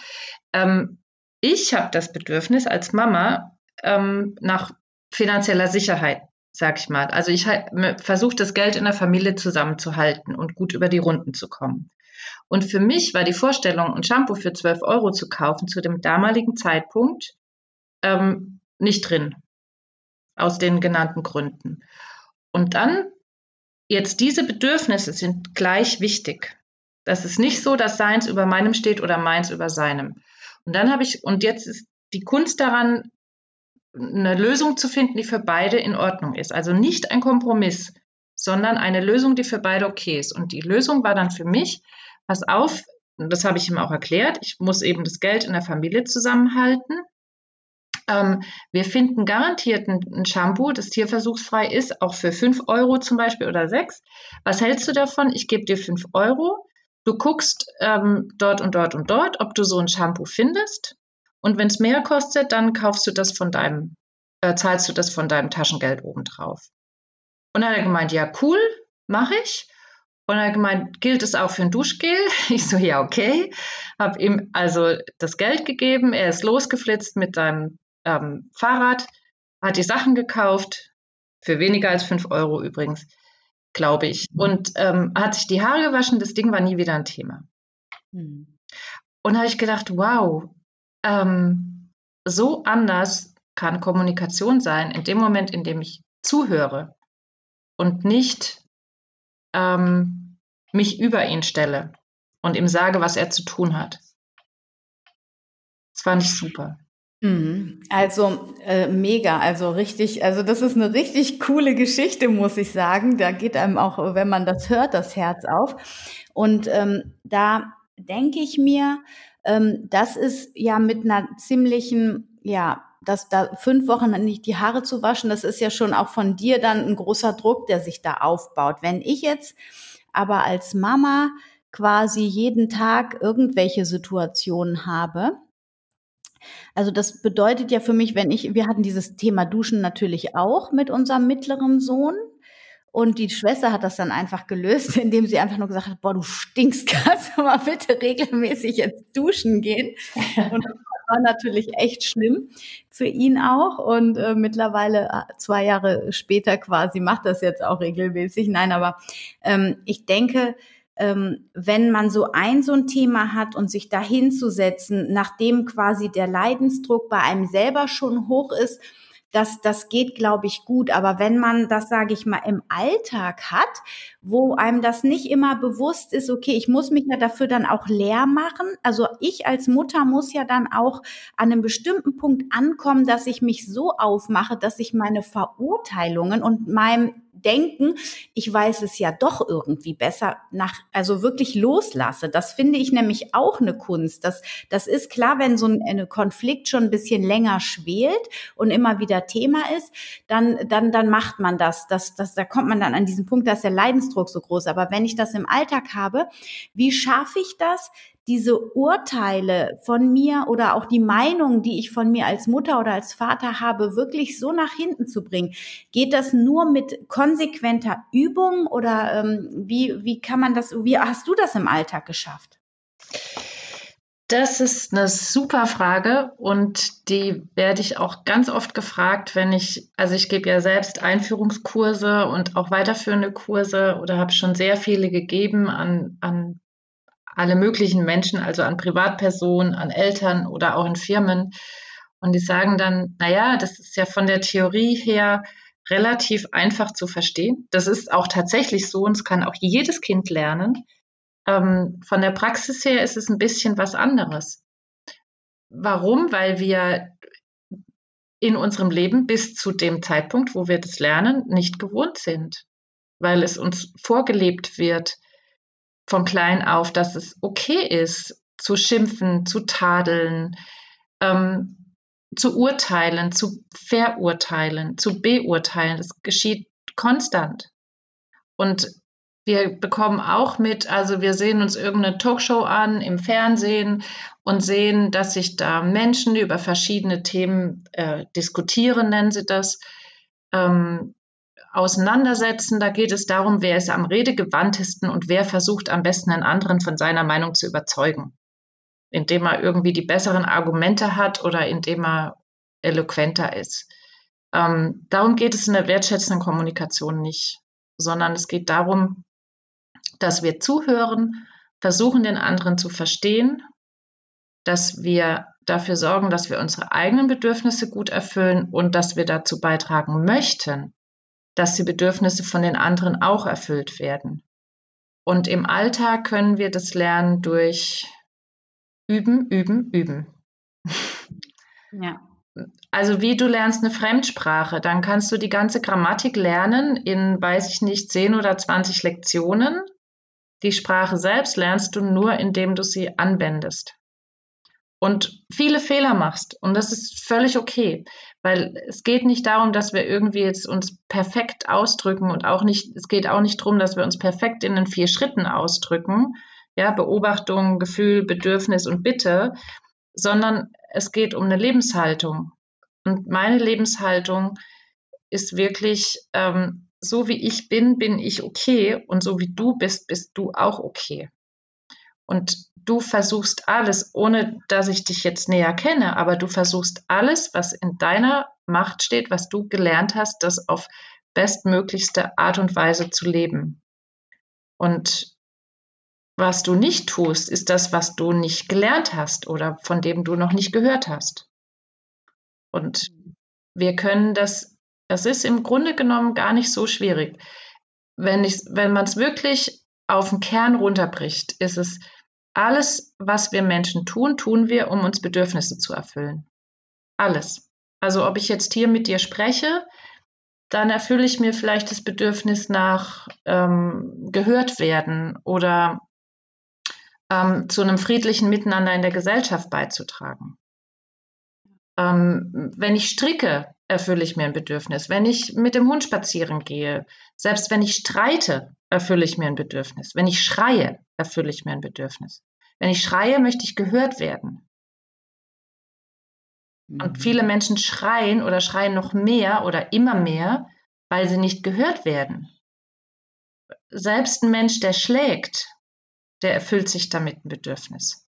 Ähm, ich habe das Bedürfnis als Mama ähm, nach finanzieller Sicherheit, sag ich mal. Also ich versuche das Geld in der Familie zusammenzuhalten und gut über die Runden zu kommen. Und für mich war die Vorstellung, ein Shampoo für 12 Euro zu kaufen zu dem damaligen Zeitpunkt ähm, nicht drin. Aus den genannten Gründen. Und dann, jetzt diese Bedürfnisse sind gleich wichtig. Das ist nicht so, dass seins über meinem steht oder meins über seinem. Und dann habe ich, und jetzt ist die Kunst daran, eine Lösung zu finden, die für beide in Ordnung ist. Also nicht ein Kompromiss, sondern eine Lösung, die für beide okay ist. Und die Lösung war dann für mich, pass auf, das habe ich ihm auch erklärt, ich muss eben das Geld in der Familie zusammenhalten. Ähm, wir finden garantiert ein, ein, Shampoo, das tierversuchsfrei ist, auch für 5 Euro zum Beispiel oder 6. Was hältst du davon? Ich gebe dir 5 Euro. Du guckst ähm, dort und dort und dort, ob du so ein Shampoo findest. Und wenn es mehr kostet, dann kaufst du das von deinem, äh, zahlst du das von deinem Taschengeld obendrauf. Und dann hat er gemeint, ja, cool, mache ich. Und er hat gemeint, gilt es auch für ein Duschgel? [LAUGHS] Ich so, ja, okay. Hab ihm also das Geld gegeben. Er ist losgeflitzt mit seinem ähm, Fahrrad, hat die Sachen gekauft, für weniger als fünf Euro übrigens, glaube ich. Und ähm, hat sich die Haare gewaschen. Das Ding war nie wieder ein Thema. Hm. Und da habe ich gedacht, wow, ähm, so anders kann Kommunikation sein, in dem Moment, in dem ich zuhöre und nicht ähm, mich über ihn stelle und ihm sage, was er zu tun hat. Das fand ich super. Mhm. Also äh, mega, also richtig, also das ist eine richtig coole Geschichte, muss ich sagen. Da geht einem auch, wenn man das hört, das Herz auf. Und ähm, da denke ich mir, ähm, das ist ja mit einer ziemlichen, ja, dass da fünf Wochen nicht die Haare zu waschen, das ist ja schon auch von dir dann ein großer Druck, der sich da aufbaut. Wenn ich jetzt aber als Mama quasi jeden Tag irgendwelche Situationen habe, also das bedeutet ja für mich, wenn ich, wir hatten dieses Thema Duschen natürlich auch mit unserem mittleren Sohn. Und die Schwester hat das dann einfach gelöst, [LAUGHS] indem sie einfach nur gesagt hat, boah, du stinkst, kannst du mal bitte regelmäßig jetzt duschen gehen. [LAUGHS] Und das war natürlich echt schlimm für ihn auch. Und äh, mittlerweile, äh, zwei Jahre später quasi, macht das jetzt auch regelmäßig. Nein, aber ähm, ich denke, ähm, wenn man so ein so ein Thema hat und sich da hinzusetzen, nachdem quasi der Leidensdruck bei einem selber schon hoch ist, das, das geht, glaube ich, gut. Aber wenn man das, sage ich mal, im Alltag hat, wo einem das nicht immer bewusst ist, okay, ich muss mich ja dafür dann auch leer machen. Also ich als Mutter muss ja dann auch an einem bestimmten Punkt ankommen, dass ich mich so aufmache, dass ich meine Verurteilungen und meinem denken, ich weiß es ja doch irgendwie besser, nach, also wirklich loslasse. Das finde ich nämlich auch eine Kunst. Das, das ist klar, wenn so ein, Konflikt schon ein bisschen länger schwelt und immer wieder Thema ist, dann, dann, dann macht man das. das, das da kommt man dann an diesen Punkt, da ist der Leidensdruck so groß. Aber wenn ich das im Alltag habe, wie schaffe ich das, diese Urteile von mir oder auch die Meinung, die ich von mir als Mutter oder als Vater habe, wirklich so nach hinten zu bringen? Geht das nur mit konsequenter Übung oder ähm, wie, wie kann man das, wie hast du das im Alltag geschafft? Das ist eine super Frage und die werde ich auch ganz oft gefragt, wenn ich, also ich gebe ja selbst Einführungskurse und auch weiterführende Kurse oder habe schon sehr viele gegeben an, an alle möglichen Menschen, also an Privatpersonen, an Eltern oder auch in Firmen. Und die sagen dann, naja, das ist ja von der Theorie her relativ einfach zu verstehen. Das ist auch tatsächlich so und es kann auch jedes Kind lernen. Ähm, von der Praxis her ist es ein bisschen was anderes. Warum? Weil wir in unserem Leben bis zu dem Zeitpunkt, wo wir das lernen, nicht gewohnt sind, weil es uns vorgelebt wird, von klein auf, dass es okay ist, zu schimpfen, zu tadeln, ähm, zu urteilen, zu verurteilen, zu beurteilen. Das geschieht konstant. Und wir bekommen auch mit, also wir sehen uns irgendeine Talkshow an im Fernsehen und sehen, dass sich da Menschen über verschiedene Themen äh, diskutieren, nennen sie das, ähm, auseinandersetzen. Da geht es darum, wer ist am redegewandtesten und wer versucht am besten einen anderen von seiner Meinung zu überzeugen. Indem er irgendwie die besseren Argumente hat oder indem er eloquenter ist. Ähm, darum geht es in der wertschätzenden Kommunikation nicht, sondern es geht darum, dass wir zuhören, versuchen, den anderen zu verstehen, dass wir dafür sorgen, dass wir unsere eigenen Bedürfnisse gut erfüllen und dass wir dazu beitragen möchten, dass die Bedürfnisse von den anderen auch erfüllt werden. Und im Alltag können wir das lernen durch Üben, Üben, Üben. [LAUGHS] Ja. Also wie du lernst eine Fremdsprache, dann kannst du die ganze Grammatik lernen in, weiß ich nicht, 10 oder 20 Lektionen. Die Sprache selbst lernst du nur, indem du sie anwendest und viele Fehler machst. Und das ist völlig okay, weil es geht nicht darum, dass wir irgendwie jetzt uns perfekt ausdrücken und auch nicht, es geht auch nicht darum, dass wir uns perfekt in den vier Schritten ausdrücken. Ja, Beobachtung, Gefühl, Bedürfnis und Bitte, sondern es geht um eine Lebenshaltung. Und meine Lebenshaltung ist wirklich, ähm, so wie ich bin, bin ich okay und so wie du bist, bist du auch okay. Und du versuchst alles, ohne dass ich dich jetzt näher kenne, aber du versuchst alles, was in deiner Macht steht, was du gelernt hast, das auf bestmöglichste Art und Weise zu leben. Und was du nicht tust, ist das, was du nicht gelernt hast oder von dem du noch nicht gehört hast. Und wir können das, das ist im Grunde genommen gar nicht so schwierig. Wenn, wenn man es wirklich auf den Kern runterbricht, ist es, alles, was wir Menschen tun, tun wir, um uns Bedürfnisse zu erfüllen. Alles. Also ob ich jetzt hier mit dir spreche, dann erfülle ich mir vielleicht das Bedürfnis nach ähm, gehört werden oder ähm, zu einem friedlichen Miteinander in der Gesellschaft beizutragen. Ähm, wenn ich stricke, erfülle ich mir ein Bedürfnis. Wenn ich mit dem Hund spazieren gehe, selbst wenn ich streite, erfülle ich mir ein Bedürfnis. Wenn ich schreie, erfülle ich mir ein Bedürfnis. Wenn ich schreie, möchte ich gehört werden. Und mhm. viele Menschen schreien oder schreien noch mehr oder immer mehr, weil sie nicht gehört werden. Selbst ein Mensch, der schlägt, der erfüllt sich damit ein Bedürfnis.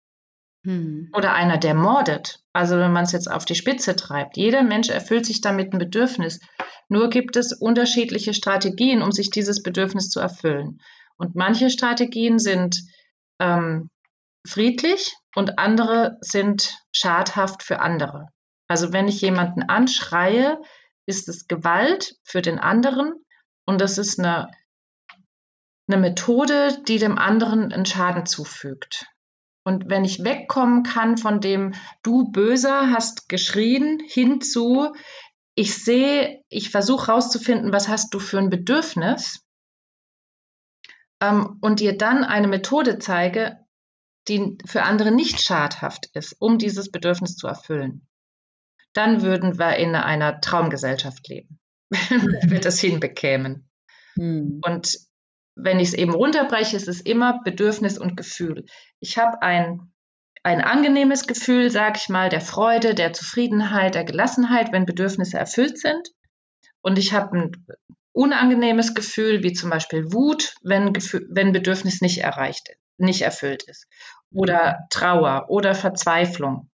Hm. Oder einer, der mordet. Also wenn man es jetzt auf die Spitze treibt. Jeder Mensch erfüllt sich damit ein Bedürfnis. Nur gibt es unterschiedliche Strategien, um sich dieses Bedürfnis zu erfüllen. Und manche Strategien sind ähm, friedlich und andere sind schadhaft für andere. Also wenn ich jemanden anschreie, ist es Gewalt für den anderen und das ist eine, eine Methode, die dem anderen einen Schaden zufügt. Und wenn ich wegkommen kann von dem, du Böser hast geschrien, hinzu, ich sehe, ich versuche herauszufinden, was hast du für ein Bedürfnis ähm, und dir dann eine Methode zeige, die für andere nicht schadhaft ist, um dieses Bedürfnis zu erfüllen, dann würden wir in einer Traumgesellschaft leben, [LAUGHS] wenn wir das hinbekämen. Hm. Und wenn ich es eben runterbreche, ist es immer Bedürfnis und Gefühl. Ich habe ein, ein angenehmes Gefühl, sag ich mal, der Freude, der Zufriedenheit, der Gelassenheit, wenn Bedürfnisse erfüllt sind. Und ich habe ein unangenehmes Gefühl, wie zum Beispiel Wut, wenn, wenn Bedürfnis nicht erreicht nicht erfüllt ist. Oder Trauer oder Verzweiflung.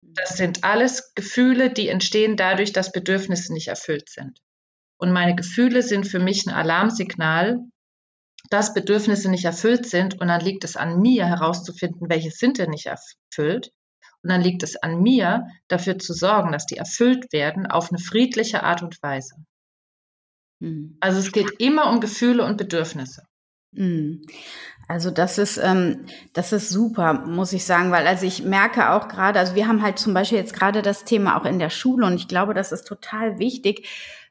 Das sind alles Gefühle, die entstehen dadurch, dass Bedürfnisse nicht erfüllt sind. Und meine Gefühle sind für mich ein Alarmsignal, dass Bedürfnisse nicht erfüllt sind. Und dann liegt es an mir herauszufinden, welche sind denn nicht erfüllt. Und dann liegt es an mir, dafür zu sorgen, dass die erfüllt werden auf eine friedliche Art und Weise. Mhm. Also es geht immer um Gefühle und Bedürfnisse. Mhm. Also das ist, ähm, das ist super, muss ich sagen, weil also ich merke auch gerade, also wir haben halt zum Beispiel jetzt gerade das Thema auch in der Schule und ich glaube, das ist total wichtig,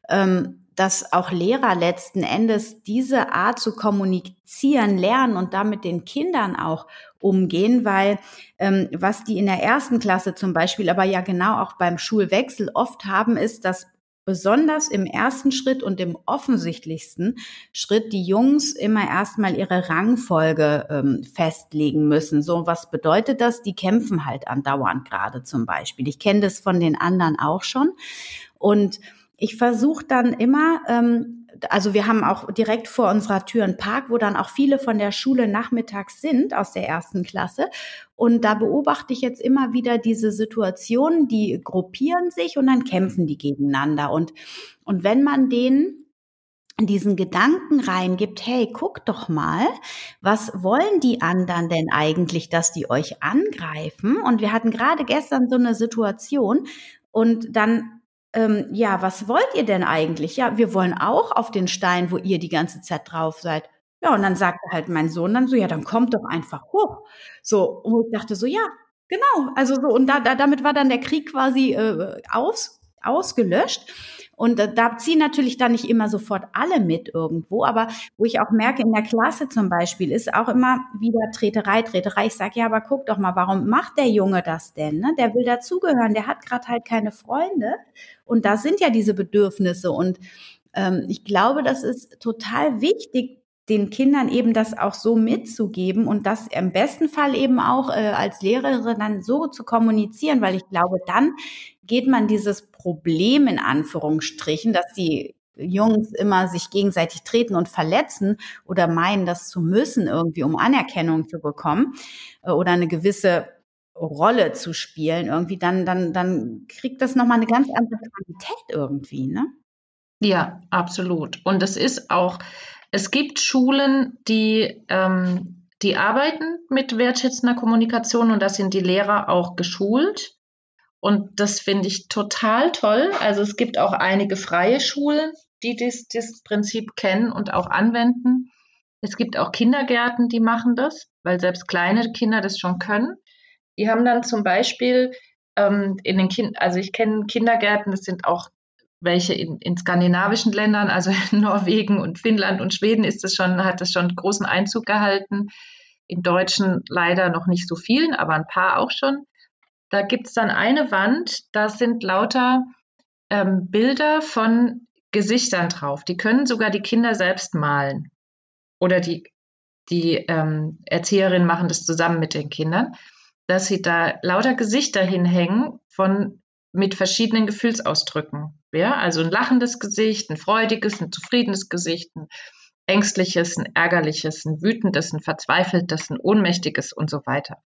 ähm, dass auch Lehrer letzten Endes diese Art zu kommunizieren lernen und damit den Kindern auch umgehen, weil ähm, was die in der ersten Klasse zum Beispiel, aber ja genau auch beim Schulwechsel oft haben, ist, dass besonders im ersten Schritt und im offensichtlichsten Schritt die Jungs immer erstmal ihre Rangfolge ähm, festlegen müssen. So, was bedeutet das? Die kämpfen halt andauernd gerade zum Beispiel. Ich kenne das von den anderen auch schon. Und ich versuche dann immer, ähm, also wir haben auch direkt vor unserer Tür einen Park, wo dann auch viele von der Schule nachmittags sind aus der ersten Klasse. Und da beobachte ich jetzt immer wieder diese Situationen, die gruppieren sich und dann kämpfen die gegeneinander. Und, und wenn man denen diesen Gedanken reingibt, hey, guck doch mal, was wollen die anderen denn eigentlich, dass die euch angreifen? Und wir hatten gerade gestern so eine Situation und dann, ähm, ja, was wollt ihr denn eigentlich? Ja, wir wollen auch auf den Stein, wo ihr die ganze Zeit drauf seid. Ja, und dann sagte halt mein Sohn dann so, ja, dann kommt doch einfach hoch. So, und ich dachte so, ja, genau. Also so, und da, da damit war dann der Krieg quasi äh, aus, ausgelöscht. Und da, da ziehen natürlich dann nicht immer sofort alle mit irgendwo, aber wo ich auch merke, in der Klasse zum Beispiel ist auch immer wieder Treterei, Treterei. Ich sage, ja, aber guck doch mal, warum macht der Junge das denn? Ne? Der will dazugehören, der hat gerade halt keine Freunde. Und das sind ja diese Bedürfnisse. Und ähm, ich glaube, das ist total wichtig, den Kindern eben das auch so mitzugeben und das im besten Fall eben auch äh, als Lehrerin dann so zu kommunizieren, weil ich glaube, dann geht man dieses Problem in Anführungsstrichen, dass die Jungs immer sich gegenseitig treten und verletzen oder meinen, das zu müssen irgendwie, um Anerkennung zu bekommen äh, oder eine gewisse Rolle zu spielen, irgendwie, dann, dann, dann kriegt das nochmal eine ganz andere Qualität irgendwie, ne? Ja, absolut. Und es ist auch, es gibt Schulen, die, ähm, die arbeiten mit wertschätzender Kommunikation und da sind die Lehrer auch geschult. Und das finde ich total toll. Also es gibt auch einige freie Schulen, die das, das Prinzip kennen und auch anwenden. Es gibt auch Kindergärten, die machen das, weil selbst kleine Kinder das schon können. Die haben dann zum Beispiel ähm, in den Kind, also ich kenne Kindergärten, das sind auch welche in, in skandinavischen Ländern, also [LAUGHS] in Norwegen und Finnland und Schweden ist das schon, hat das schon großen Einzug gehalten. In Deutschen leider noch nicht so vielen, aber ein paar auch schon. Da gibt es dann eine Wand, da sind lauter ähm, Bilder von Gesichtern drauf. Die können sogar die Kinder selbst malen. Oder die, die ähm, Erzieherinnen machen das zusammen mit den Kindern, dass sie da lauter Gesichter hinhängen von mit verschiedenen Gefühlsausdrücken. Ja, also ein lachendes Gesicht, ein freudiges, ein zufriedenes Gesicht, ein ängstliches, ein ärgerliches, ein wütendes, ein verzweifeltes, ein ohnmächtiges und so weiter.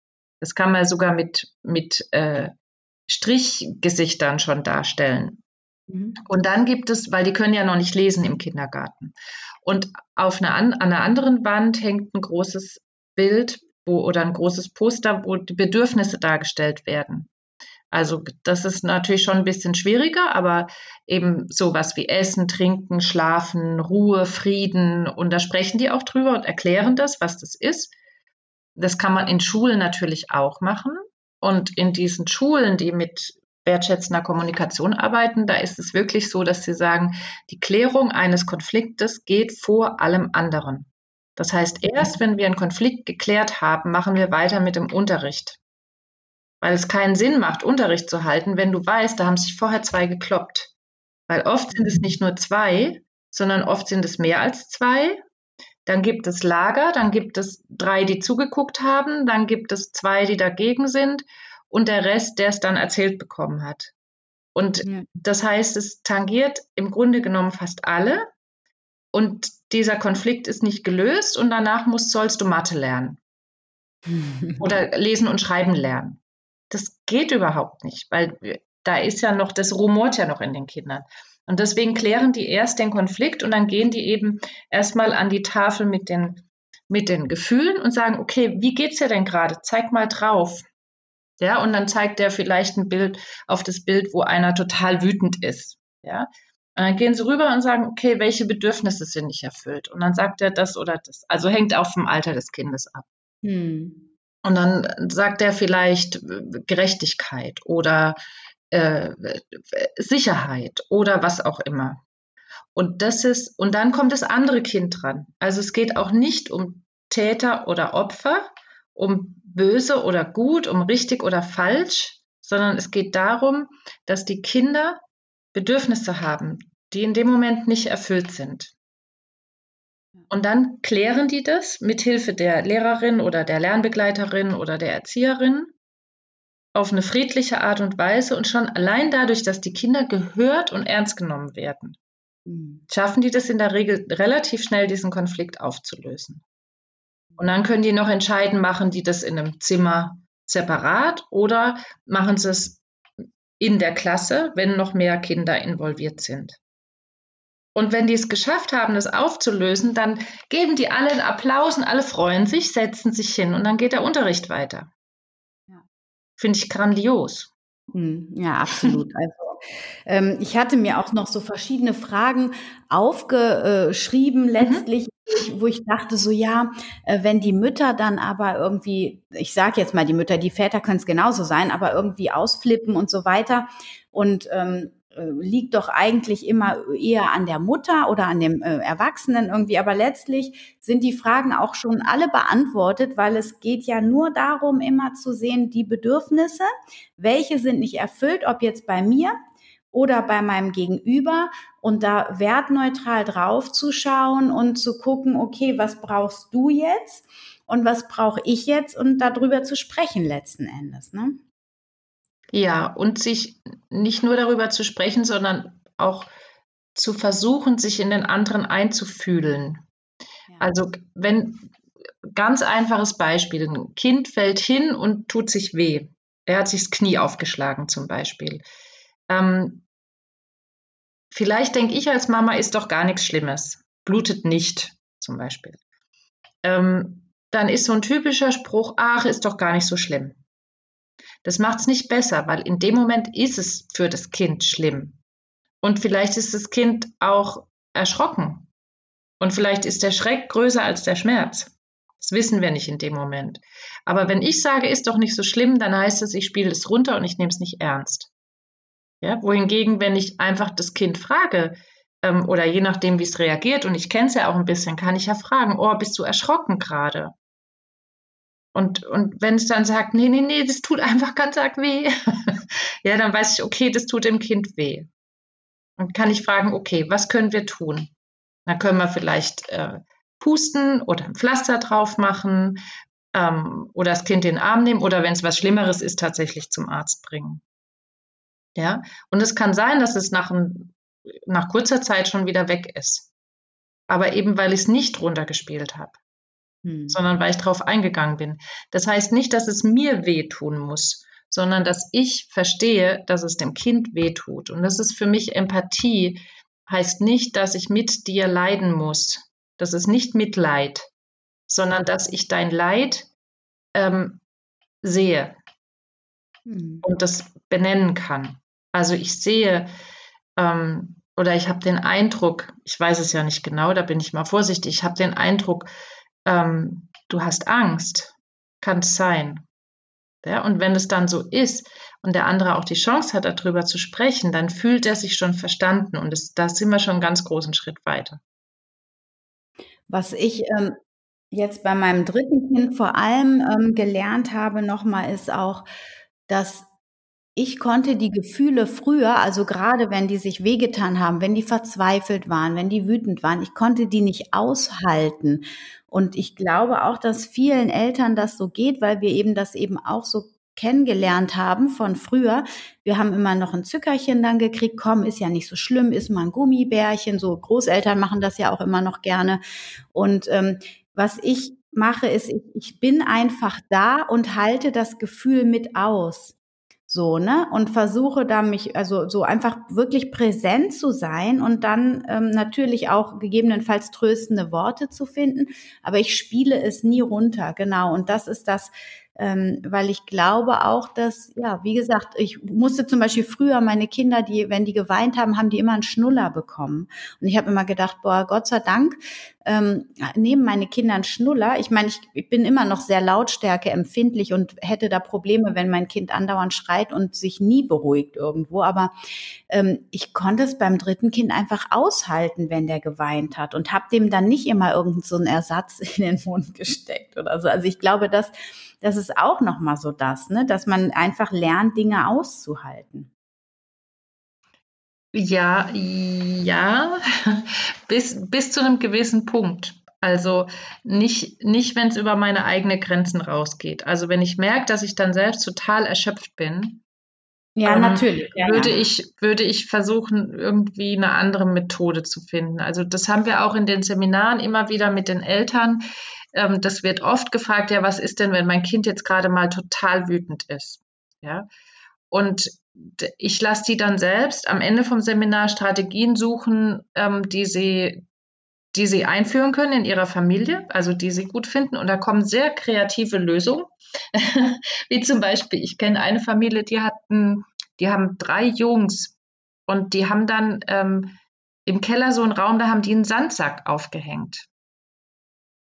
Das kann man sogar mit, mit äh, Strichgesichtern schon darstellen. Mhm. Und dann gibt es, weil die können ja noch nicht lesen im Kindergarten. Und auf einer, an einer anderen Wand hängt ein großes Bild wo, oder ein großes Poster, wo die Bedürfnisse dargestellt werden. Also das ist natürlich schon ein bisschen schwieriger, aber eben sowas wie Essen, Trinken, Schlafen, Ruhe, Frieden. Und da sprechen die auch drüber und erklären das, was das ist. Das kann man in Schulen natürlich auch machen. Und in diesen Schulen, die mit wertschätzender Kommunikation arbeiten, da ist es wirklich so, dass sie sagen, die Klärung eines Konfliktes geht vor allem anderen. Das heißt, erst wenn wir einen Konflikt geklärt haben, machen wir weiter mit dem Unterricht weil es keinen Sinn macht, Unterricht zu halten, wenn du weißt, da haben sich vorher zwei gekloppt. Weil oft sind es nicht nur zwei, sondern oft sind es mehr als zwei. Dann gibt es Lager, dann gibt es drei, die zugeguckt haben, dann gibt es zwei, die dagegen sind und der Rest, der es dann erzählt bekommen hat. Und ja. das heißt, es tangiert im Grunde genommen fast alle und dieser Konflikt ist nicht gelöst und danach musst, sollst du Mathe lernen [LAUGHS] oder lesen und schreiben lernen. Das geht überhaupt nicht, weil da ist ja noch, das rumort ja noch in den Kindern. Und deswegen klären die erst den Konflikt und dann gehen die eben erstmal an die Tafel mit den, mit den Gefühlen und sagen, okay, wie geht's dir denn gerade? Zeig mal drauf. Ja, und dann zeigt der vielleicht ein Bild auf das Bild, wo einer total wütend ist. Ja, und dann gehen sie rüber und sagen, okay, welche Bedürfnisse sind nicht erfüllt? Und dann sagt er das oder das. Also hängt auch vom Alter des Kindes ab. Hm. Und dann sagt er vielleicht äh, Gerechtigkeit oder äh, Sicherheit oder was auch immer. Und das ist, und dann kommt das andere Kind dran. Also es geht auch nicht um Täter oder Opfer, um böse oder gut, um richtig oder falsch, sondern es geht darum, dass die Kinder Bedürfnisse haben, die in dem Moment nicht erfüllt sind. Und dann klären die das mit Hilfe der Lehrerin oder der Lernbegleiterin oder der Erzieherin. auf eine friedliche Art und Weise und schon allein dadurch, dass die Kinder gehört und ernst genommen werden, hm. schaffen die das in der Regel relativ schnell, diesen Konflikt aufzulösen. Und dann können die noch entscheiden, machen die das in einem Zimmer separat oder machen sie es in der Klasse, wenn noch mehr Kinder involviert sind. Und wenn die es geschafft haben, das aufzulösen, dann geben die alle einen Applaus und alle freuen sich, setzen sich hin und dann geht der Unterricht weiter. Ja. Finde ich grandios. Hm, ja, absolut. Also ähm, ich hatte mir auch noch so verschiedene Fragen aufgeschrieben mhm. letztlich, mhm. wo ich dachte so, ja, äh, wenn die Mütter dann aber irgendwie, ich sage jetzt mal die Mütter, die Väter können es genauso sein, aber irgendwie ausflippen und so weiter und ähm, äh, liegt doch eigentlich immer eher an der Mutter oder an dem äh, Erwachsenen irgendwie. Aber letztlich sind die Fragen auch schon alle beantwortet, weil es geht ja nur darum, immer zu sehen, die Bedürfnisse, welche sind nicht erfüllt, ob jetzt bei mir oder bei meinem Gegenüber und da wertneutral drauf zu schauen und zu gucken, okay, was brauchst du jetzt und was brauche ich jetzt und darüber zu sprechen letzten Endes. Ne? Ja, und sich nicht nur darüber zu sprechen, sondern auch zu versuchen, sich in den anderen einzufühlen. Ja. Also wenn ganz einfaches Beispiel, ein Kind fällt hin und tut sich weh. Er hat sich das Knie aufgeschlagen zum Beispiel. Ähm, vielleicht denke ich als Mama, ist doch gar nichts Schlimmes. Blutet nicht zum Beispiel. Ähm, dann ist so ein typischer Spruch, ach, ist doch gar nicht so schlimm. Das macht es nicht besser, weil in dem Moment ist es für das Kind schlimm. Und vielleicht ist das Kind auch erschrocken. Und vielleicht ist der Schreck größer als der Schmerz. Das wissen wir nicht in dem Moment. Aber wenn ich sage, ist doch nicht so schlimm, dann heißt es, ich spiele es runter und ich nehme es nicht ernst. Ja, wohingegen, wenn ich einfach das Kind frage, ähm, oder je nachdem, wie es reagiert, und ich kenne es ja auch ein bisschen, kann ich ja fragen, oh, bist du erschrocken gerade? Und, und wenn es dann sagt, nee, nee, nee, das tut einfach ganz arg weh, [LAUGHS] ja, dann weiß ich, okay, das tut dem Kind weh. Und kann ich fragen, okay, was können wir tun? Dann können wir vielleicht äh, pusten oder ein Pflaster drauf machen ähm, oder das Kind in den Arm nehmen oder wenn es was Schlimmeres ist, tatsächlich zum Arzt bringen. Ja, und es kann sein, dass es nach, ein, nach kurzer Zeit schon wieder weg ist. Aber eben, weil ich es nicht runtergespielt habe hm. sondern weil ich darauf eingegangen bin. Das heißt nicht, dass es mir wehtun muss, sondern dass ich verstehe, dass es dem Kind wehtut. Und das ist für mich Empathie, heißt nicht, dass ich mit dir leiden muss. Das ist nicht Mitleid, sondern dass ich dein Leid ähm, sehe hm. und das benennen kann. Also ich sehe ähm, oder ich habe den Eindruck, ich weiß es ja nicht genau, da bin ich mal vorsichtig, ich habe den Eindruck, ähm, du hast Angst, kann es sein. Ja, und wenn es dann so ist und der andere auch die Chance hat, darüber zu sprechen, dann fühlt er sich schon verstanden und es, da sind wir schon einen ganz großen Schritt weiter. Was ich ähm, jetzt bei meinem dritten Kind vor allem ähm, gelernt habe, nochmal ist auch, dass ich konnte die Gefühle früher, also gerade wenn die sich wehgetan haben, wenn die verzweifelt waren, wenn die wütend waren, ich konnte die nicht aushalten. Und ich glaube auch, dass vielen Eltern das so geht, weil wir eben das eben auch so kennengelernt haben von früher. Wir haben immer noch ein Zückerchen dann gekriegt, komm, ist ja nicht so schlimm, ist mal ein Gummibärchen. So Großeltern machen das ja auch immer noch gerne. Und ähm, was ich mache, ist, ich, ich bin einfach da und halte das Gefühl mit aus. So, ne? Und versuche da mich, also so einfach wirklich präsent zu sein und dann ähm, natürlich auch gegebenenfalls tröstende Worte zu finden. Aber ich spiele es nie runter, genau. Und das ist das, ähm, weil ich glaube auch, dass, ja, wie gesagt, ich musste zum Beispiel früher meine Kinder, die, wenn die geweint haben, haben die immer einen Schnuller bekommen. Und ich habe immer gedacht, boah, Gott sei Dank ähm, nehmen meine Kinder einen Schnuller. Ich meine, ich, ich bin immer noch sehr lautstärke empfindlich und hätte da Probleme, wenn mein Kind andauernd schreit und sich nie beruhigt irgendwo. Aber ähm, ich konnte es beim dritten Kind einfach aushalten, wenn der geweint hat und habe dem dann nicht immer irgendeinen so einen Ersatz in den Mund gesteckt oder so. Also ich glaube, dass das ist auch noch mal so das, ne, dass man einfach lernt, Dinge auszuhalten. Ja, ja, bis, bis zu einem gewissen Punkt. Also nicht, nicht wenn es über meine eigenen Grenzen rausgeht. Also wenn ich merke, dass ich dann selbst total erschöpft bin, ja, ähm, natürlich. Ja, würde, ja. Ich, würde ich versuchen, irgendwie eine andere Methode zu finden. Also das haben wir auch in den Seminaren immer wieder mit den Eltern. Ähm, das wird oft gefragt, ja, was ist denn, wenn mein Kind jetzt gerade mal total wütend ist? Ja. Und ich lasse die dann selbst am Ende vom Seminar Strategien suchen, ähm, die sie die sie einführen können in ihrer Familie, also die sie gut finden. Und da kommen sehr kreative Lösungen, [LAUGHS] wie zum Beispiel, ich kenne eine Familie, die hatten, die haben drei Jungs und die haben dann ähm, im Keller so einen Raum, da haben die einen Sandsack aufgehängt.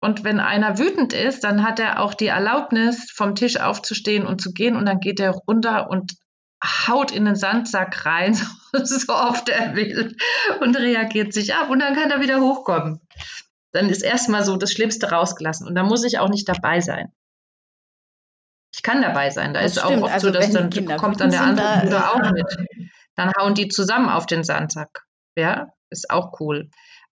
Und wenn einer wütend ist, dann hat er auch die Erlaubnis, vom Tisch aufzustehen und zu gehen und dann geht er runter und haut in den Sandsack rein, [LAUGHS] so oft er will und reagiert sich ab und dann kann er wieder hochkommen. Dann ist erstmal so das Schlimmste rausgelassen und da muss ich auch nicht dabei sein. Ich kann dabei sein. Da das ist stimmt. auch oft also so, dass dann kommt dann der andere Bruder auch mit. Dann hauen die zusammen auf den Sandsack. Ja, ist auch cool.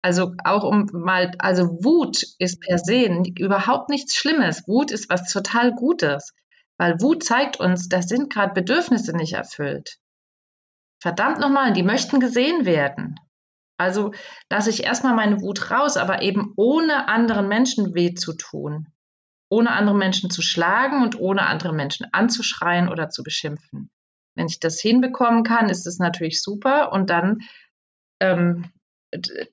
Also auch um mal, also Wut ist per se überhaupt nichts Schlimmes. Wut ist was total Gutes. Weil Wut zeigt uns, da sind gerade Bedürfnisse nicht erfüllt. Verdammt nochmal, die möchten gesehen werden. Also lasse ich erstmal meine Wut raus, aber eben ohne anderen Menschen weh zu tun. Ohne andere Menschen zu schlagen und ohne andere Menschen anzuschreien oder zu beschimpfen. Wenn ich das hinbekommen kann, ist es natürlich super. Und dann, ähm,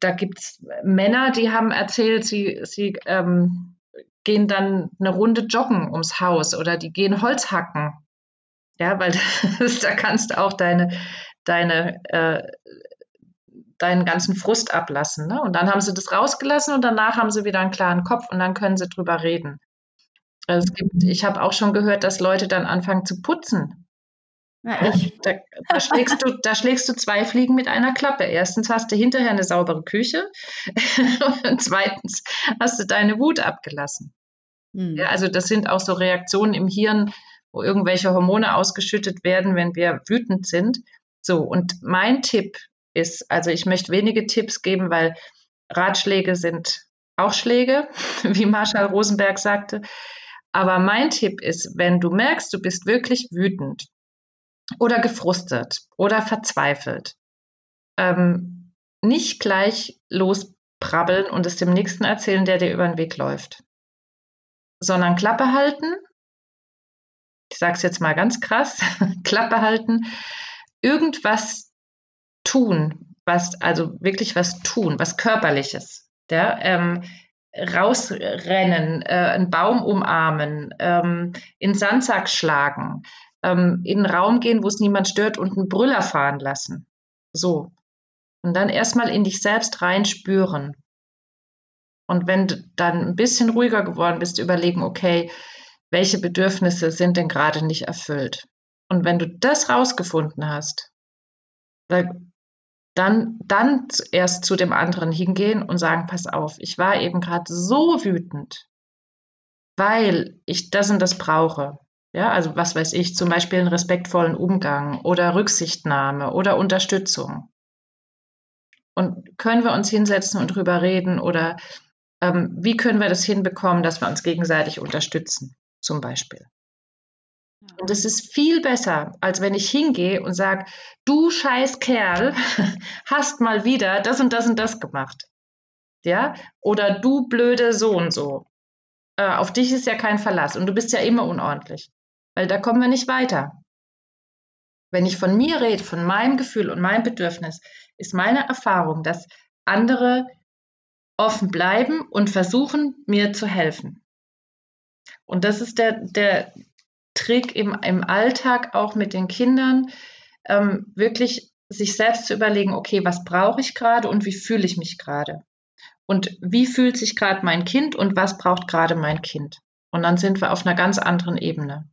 da gibt es Männer, die haben erzählt, sie, sie ähm, gehen dann eine Runde joggen ums Haus oder die gehen Holz hacken. Ja, weil [LAUGHS] das, da kannst du auch deine, deine, äh, deinen ganzen Frust ablassen. Ne? Und dann haben sie das rausgelassen und danach haben sie wieder einen klaren Kopf und dann können sie drüber reden. Also es gibt, ich habe auch schon gehört, dass Leute dann anfangen zu putzen. Ja, da, da, schlägst du, da schlägst du zwei Fliegen mit einer Klappe. Erstens hast du hinterher eine saubere Küche [LAUGHS] und zweitens hast du deine Wut abgelassen. Mhm. Ja, also das sind auch so Reaktionen im Hirn, wo irgendwelche Hormone ausgeschüttet werden, wenn wir wütend sind. So, und mein Tipp ist, also ich möchte wenige Tipps geben, weil Ratschläge sind auch Schläge, [LAUGHS] wie Marshall Rosenberg sagte. Aber mein Tipp ist, wenn du merkst, du bist wirklich wütend, oder gefrustet oder verzweifelt. Ähm, nicht gleich losprabbeln und es dem Nächsten erzählen, der dir über den Weg läuft, sondern Klappe halten. Ich sage es jetzt mal ganz krass, [LAUGHS] Klappe halten, irgendwas tun, was, also wirklich was tun, was körperliches. Ja, ähm, rausrennen, äh, einen Baum umarmen, ähm, in Sandsack schlagen, ähm, in einen Raum gehen, wo es niemand stört und einen Brüller fahren lassen. So. Und dann erstmal in dich selbst reinspüren. Und wenn du dann ein bisschen ruhiger geworden bist, überlegen, okay, welche Bedürfnisse sind denn gerade nicht erfüllt? Und wenn du das rausgefunden hast, dann, dann erst zu dem anderen hingehen und sagen, pass auf, ich war eben gerade so wütend, weil ich das und das brauche. Ja, also was weiß ich, zum Beispiel einen respektvollen Umgang oder Rücksichtnahme oder Unterstützung. Und können wir uns hinsetzen und drüber reden oder ähm, wie können wir das hinbekommen, dass wir uns gegenseitig unterstützen, zum Beispiel. Und es ist viel besser, als wenn ich hingehe und sage, du scheiß Kerl, [LAUGHS] hast mal wieder das und das und das gemacht. Ja? Oder du blöde so und so. Äh, auf dich ist ja kein Verlass und du bist ja immer unordentlich weil da kommen wir nicht weiter. Wenn ich von mir rede, von meinem Gefühl und meinem Bedürfnis, ist meine Erfahrung, dass andere offen bleiben und versuchen, mir zu helfen. Und das ist der, der Trick im, im Alltag, auch mit den Kindern, ähm, wirklich sich selbst zu überlegen, okay, was brauche ich gerade und wie fühle ich mich gerade? Und wie fühlt sich gerade mein Kind und was braucht gerade mein Kind? Und dann sind wir auf einer ganz anderen Ebene.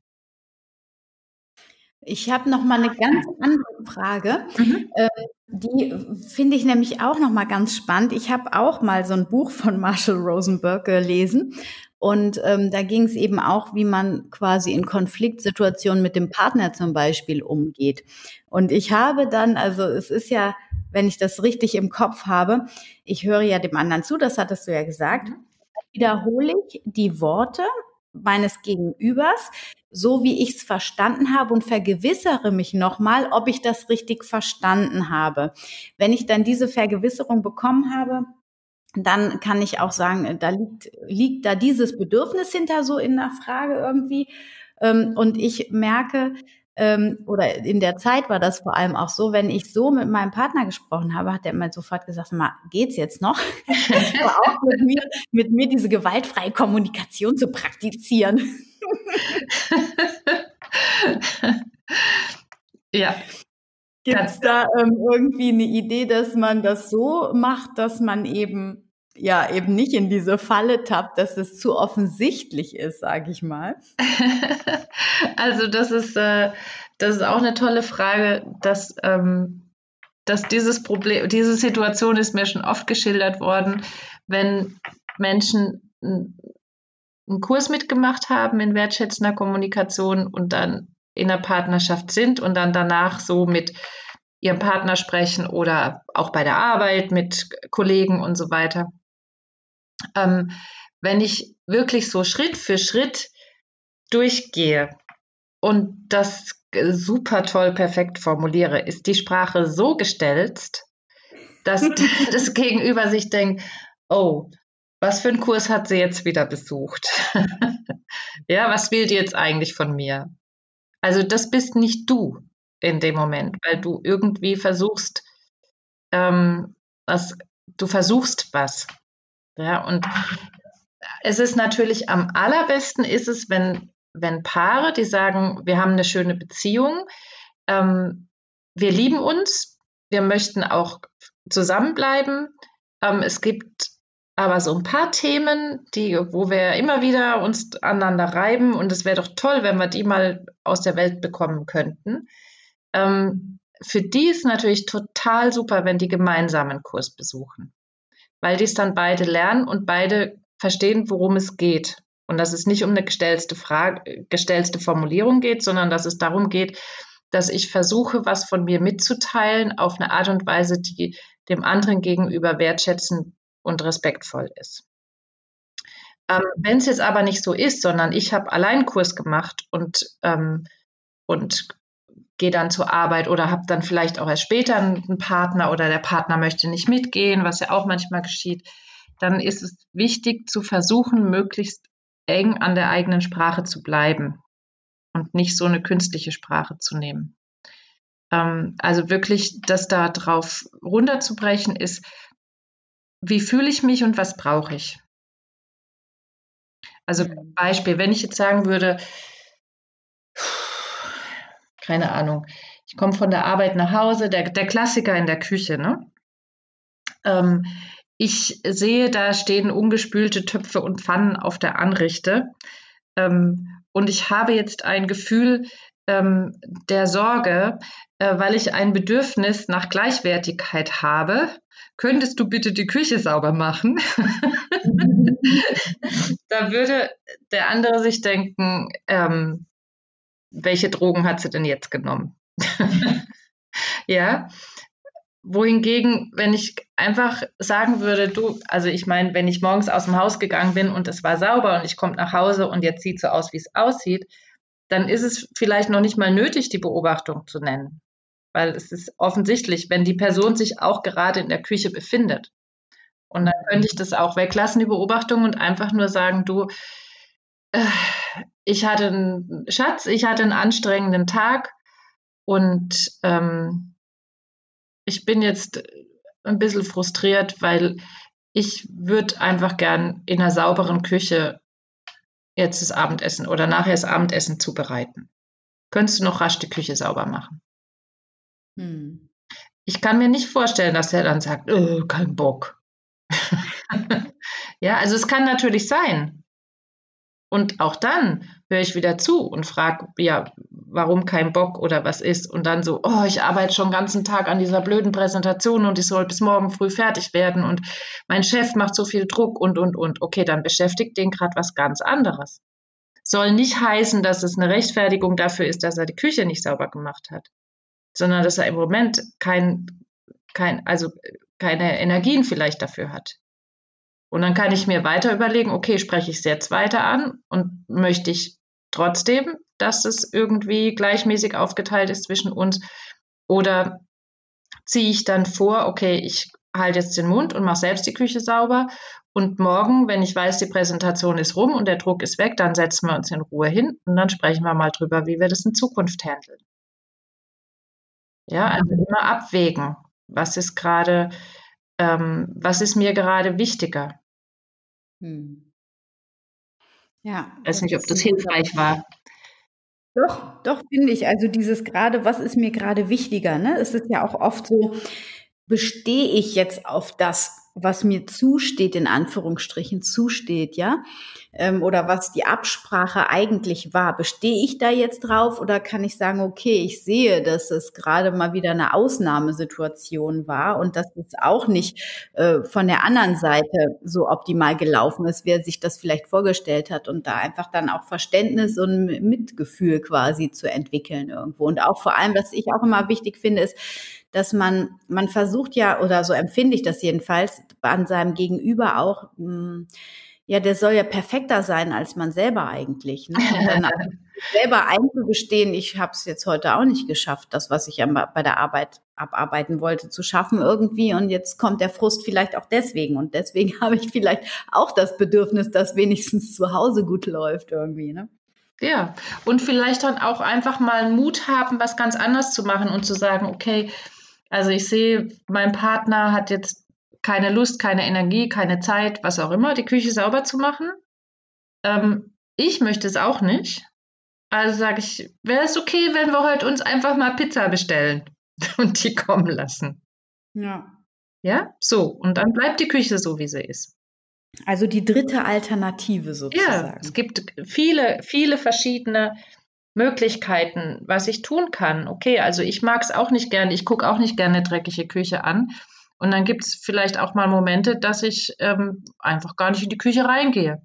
Ich habe noch mal eine ganz andere Frage. Mhm. Äh, die finde ich nämlich auch noch mal ganz spannend. Ich habe auch mal so ein Buch von Marshall Rosenberg gelesen und ähm, da ging es eben auch, wie man quasi in Konfliktsituationen mit dem Partner zum Beispiel umgeht. Und ich habe dann, also es ist ja, wenn ich das richtig im Kopf habe, ich höre ja dem anderen zu, das hattest du ja gesagt. Mhm. wiederhole ich die Worte meines Gegenübers, so wie ich es verstanden habe und vergewissere mich nochmal, ob ich das richtig verstanden habe. Wenn ich dann diese Vergewisserung bekommen habe, dann kann ich auch sagen, da liegt, liegt da dieses Bedürfnis hinter so in der Frage irgendwie. Ähm, und ich merke, ähm, oder in der Zeit war das vor allem auch so, wenn ich so mit meinem Partner gesprochen habe, hat er immer sofort gesagt, mal, geht's jetzt noch? [LAUGHS] Auch mit mir, mit mir diese gewaltfreie Kommunikation zu praktizieren. [LAUGHS] ja. Gibt es da ähm, irgendwie eine Idee, dass man das so macht, dass man eben ja eben nicht in diese Falle tappt, dass es zu offensichtlich ist, sage ich mal? [LAUGHS] also das ist, äh, das ist auch eine tolle Frage, dass, ähm, dass dieses Problem, diese Situation ist mir schon oft geschildert worden, wenn Menschen einen Kurs mitgemacht haben in wertschätzender Kommunikation und dann in der Partnerschaft sind und dann danach so mit ihrem Partner sprechen oder auch bei der Arbeit mit Kollegen und so weiter ähm, wenn ich wirklich so Schritt für Schritt durchgehe und das super toll perfekt formuliere, ist die Sprache so gestelzt, dass [LAUGHS] [LAUGHS] das Gegenüber sich denkt, oh, was für einen Kurs hat sie jetzt wieder besucht? [LAUGHS] ja, was will die jetzt eigentlich von mir? Also das bist nicht du in dem Moment, weil du irgendwie versuchst, ähm, was, du versuchst was. Ja, und es ist natürlich am allerbesten ist es, wenn, wenn Paare, die sagen, wir haben eine schöne Beziehung, ähm, wir lieben uns, wir möchten auch zusammenbleiben. Ähm, es gibt aber so ein paar Themen, die, wo wir immer wieder uns aneinander reiben und es wäre doch toll, wenn wir die mal aus der Welt bekommen könnten. Ähm, für die ist natürlich total super, wenn die gemeinsamen Kurs besuchen weil die es dann beide lernen und beide verstehen, worum es geht. Und dass es nicht um eine gestellte Frage, gestellte Formulierung geht, sondern dass es darum geht, dass ich versuche, was von mir mitzuteilen auf eine Art und Weise, die dem anderen gegenüber wertschätzend und respektvoll ist. Ähm, Wenn es jetzt aber nicht so ist, sondern ich habe allein Kurs gemacht und, ähm, und gehe dann zur Arbeit oder habe dann vielleicht auch erst später einen Partner oder der Partner möchte nicht mitgehen, was ja auch manchmal geschieht, dann ist es wichtig zu versuchen, möglichst eng an der eigenen Sprache zu bleiben und nicht so eine künstliche Sprache zu nehmen. Ähm, also wirklich das da drauf runterzubrechen ist, wie fühle ich mich und was brauche ich? Also. Beispiel, wenn ich jetzt sagen würde, keine Ahnung, ich komme von der Arbeit nach Hause, der, der Klassiker in der Küche, ne? Ähm, ich sehe, da stehen ungespülte Töpfe und Pfannen auf der Anrichte. Ähm, und ich habe jetzt ein Gefühl ähm, der Sorge, äh, weil ich ein Bedürfnis nach Gleichwertigkeit habe. Könntest du bitte die Küche sauber machen? [LAUGHS] [LAUGHS] da würde der andere sich denken, ähm, welche Drogen hat sie denn jetzt genommen? [LAUGHS] ja. Wohingegen, wenn ich einfach sagen würde, du, also ich meine, wenn ich morgens aus dem Haus gegangen bin und es war sauber und ich komme nach Hause und jetzt sieht so aus, wie es aussieht, dann ist es vielleicht noch nicht mal nötig, die Beobachtung zu nennen. Weil es ist offensichtlich, wenn die Person sich auch gerade in der Küche befindet. Und dann könnte ich das auch weglassen, die Beobachtung, und einfach nur sagen, du, äh, ich hatte einen Schatz, ich hatte einen anstrengenden Tag und ähm, ich bin jetzt ein bisschen frustriert, weil ich würde einfach gern in einer sauberen Küche jetzt das Abendessen oder nachher das Abendessen zubereiten. Könntest du noch rasch die Küche sauber machen? Hm. Ich kann mir nicht vorstellen, dass er dann sagt, oh, kein Bock. [LAUGHS] ja, also es kann natürlich sein, und auch dann höre ich wieder zu und frage, ja, warum kein Bock oder was ist. Und dann so, oh, ich arbeite schon den ganzen Tag an dieser blöden Präsentation und ich soll bis morgen früh fertig werden und mein Chef macht so viel Druck und, und, und. Okay, dann beschäftigt den gerade was ganz anderes. Soll nicht heißen, dass es eine Rechtfertigung dafür ist, dass er die Küche nicht sauber gemacht hat, sondern dass er im Moment kein, kein, also keine Energien vielleicht dafür hat. Und dann kann ich mir weiter überlegen, okay, spreche ich es jetzt weiter an und möchte ich trotzdem, dass es irgendwie gleichmäßig aufgeteilt ist zwischen uns oder ziehe ich dann vor, okay, ich halte jetzt den Mund und mache selbst die Küche sauber und morgen, wenn ich weiß, die Präsentation ist rum und der Druck ist weg, dann setzen wir uns in Ruhe hin und dann sprechen wir mal drüber, wie wir das in Zukunft handeln. Ja, also immer abwägen. Was ist gerade, ähm, was ist mir gerade wichtiger? Hm. Ja. Ich weiß nicht, ob das hilfreich war. Doch, doch, finde ich. Also dieses gerade, was ist mir gerade wichtiger? Ne? Es ist ja auch oft so, bestehe ich jetzt auf das, was mir zusteht, in Anführungsstrichen zusteht, ja? Ähm, oder was die Absprache eigentlich war. Bestehe ich da jetzt drauf oder kann ich sagen, okay, ich sehe, dass es gerade mal wieder eine Ausnahmesituation war und dass es auch nicht äh, von der anderen Seite so optimal gelaufen ist, wer sich das vielleicht vorgestellt hat und da einfach dann auch Verständnis und Mitgefühl quasi zu entwickeln irgendwo. Und auch vor allem, was ich auch immer wichtig finde, ist, dass man, man versucht ja, oder so empfinde ich das jedenfalls, an seinem Gegenüber auch, mh, hm, ja, der soll ja perfekter sein als man selber eigentlich. Ne? Und dann [LAUGHS] selber einzugestehen, ich habe es jetzt heute auch nicht geschafft, das, was ich bei der Arbeit abarbeiten wollte, zu schaffen irgendwie. Und jetzt kommt der Frust vielleicht auch deswegen. Und deswegen [LAUGHS] habe ich vielleicht auch das Bedürfnis, dass wenigstens zu Hause gut läuft irgendwie. Ne? Ja, und vielleicht dann auch einfach mal Mut haben, was ganz anders zu machen und zu sagen, okay, also ich sehe, mein Partner hat jetzt keine Lust, keine Energie, keine Zeit, was auch immer, die Küche sauber zu machen. Ähm, ich möchte es auch nicht. Also sage ich, wäre es okay, wenn wir heute uns einfach mal Pizza bestellen [LAUGHS] und die kommen lassen. Ja. Ja, so. Und dann bleibt die Küche so, wie sie ist. Also die dritte Alternative sozusagen. Ja, es gibt viele, viele verschiedene Möglichkeiten, was ich tun kann. Okay, also ich mag es auch nicht gerne, ich gucke auch nicht gerne dreckige Küche an. Und dann gibt es vielleicht auch mal Momente, dass ich ähm, einfach gar nicht in die Küche reingehe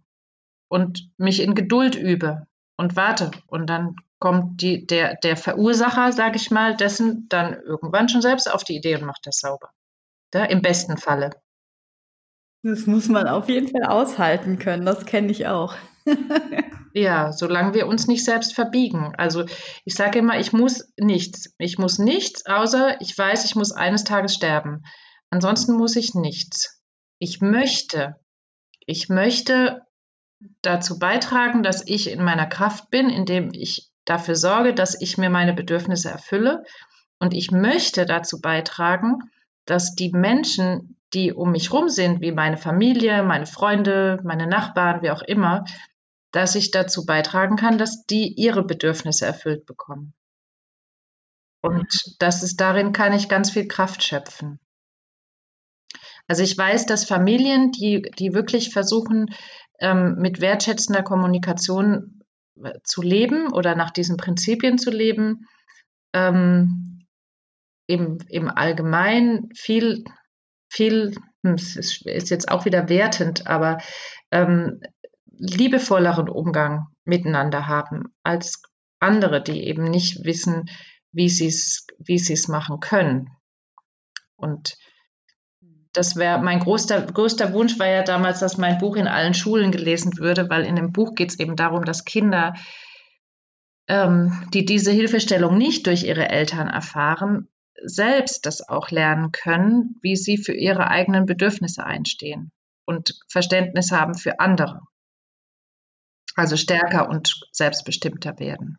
und mich in Geduld übe und warte. Und dann kommt die, der, der Verursacher, sage ich mal, dessen dann irgendwann schon selbst auf die Idee und macht das sauber. Ja, Im besten Falle. Das muss man auf jeden Fall aushalten können, das kenne ich auch. [LAUGHS] Ja, solange wir uns nicht selbst verbiegen. Also ich sage immer, ich muss nichts. Ich muss nichts, außer ich weiß, ich muss eines Tages sterben. Ansonsten muss ich nichts. Ich möchte, ich möchte dazu beitragen, dass ich in meiner Kraft bin, indem ich dafür sorge, dass ich mir meine Bedürfnisse erfülle. Und ich möchte dazu beitragen, dass die Menschen, die um mich rum sind, wie meine Familie, meine Freunde, meine Nachbarn, wie auch immer, dass ich dazu beitragen kann, dass die ihre Bedürfnisse erfüllt bekommen. Und das ist darin kann ich ganz viel Kraft schöpfen. Also ich weiß, dass Familien, die, die wirklich versuchen, ähm, mit wertschätzender Kommunikation äh, zu leben oder nach diesen Prinzipien zu leben, ähm, im, im Allgemeinen viel, viel, hm, es ist, jetzt auch wieder wertend, aber ähm, liebevolleren Umgang miteinander haben als andere, die eben nicht wissen, wie sie es wie sie's machen können. Und das wäre mein größter, größter Wunsch war ja damals, dass mein Buch in allen Schulen gelesen würde, weil in dem Buch geht es eben darum, dass Kinder, ähm, die diese Hilfestellung nicht durch ihre Eltern erfahren, selbst das auch lernen können, wie sie für ihre eigenen Bedürfnisse einstehen und Verständnis haben für andere. Also stärker und selbstbestimmter werden.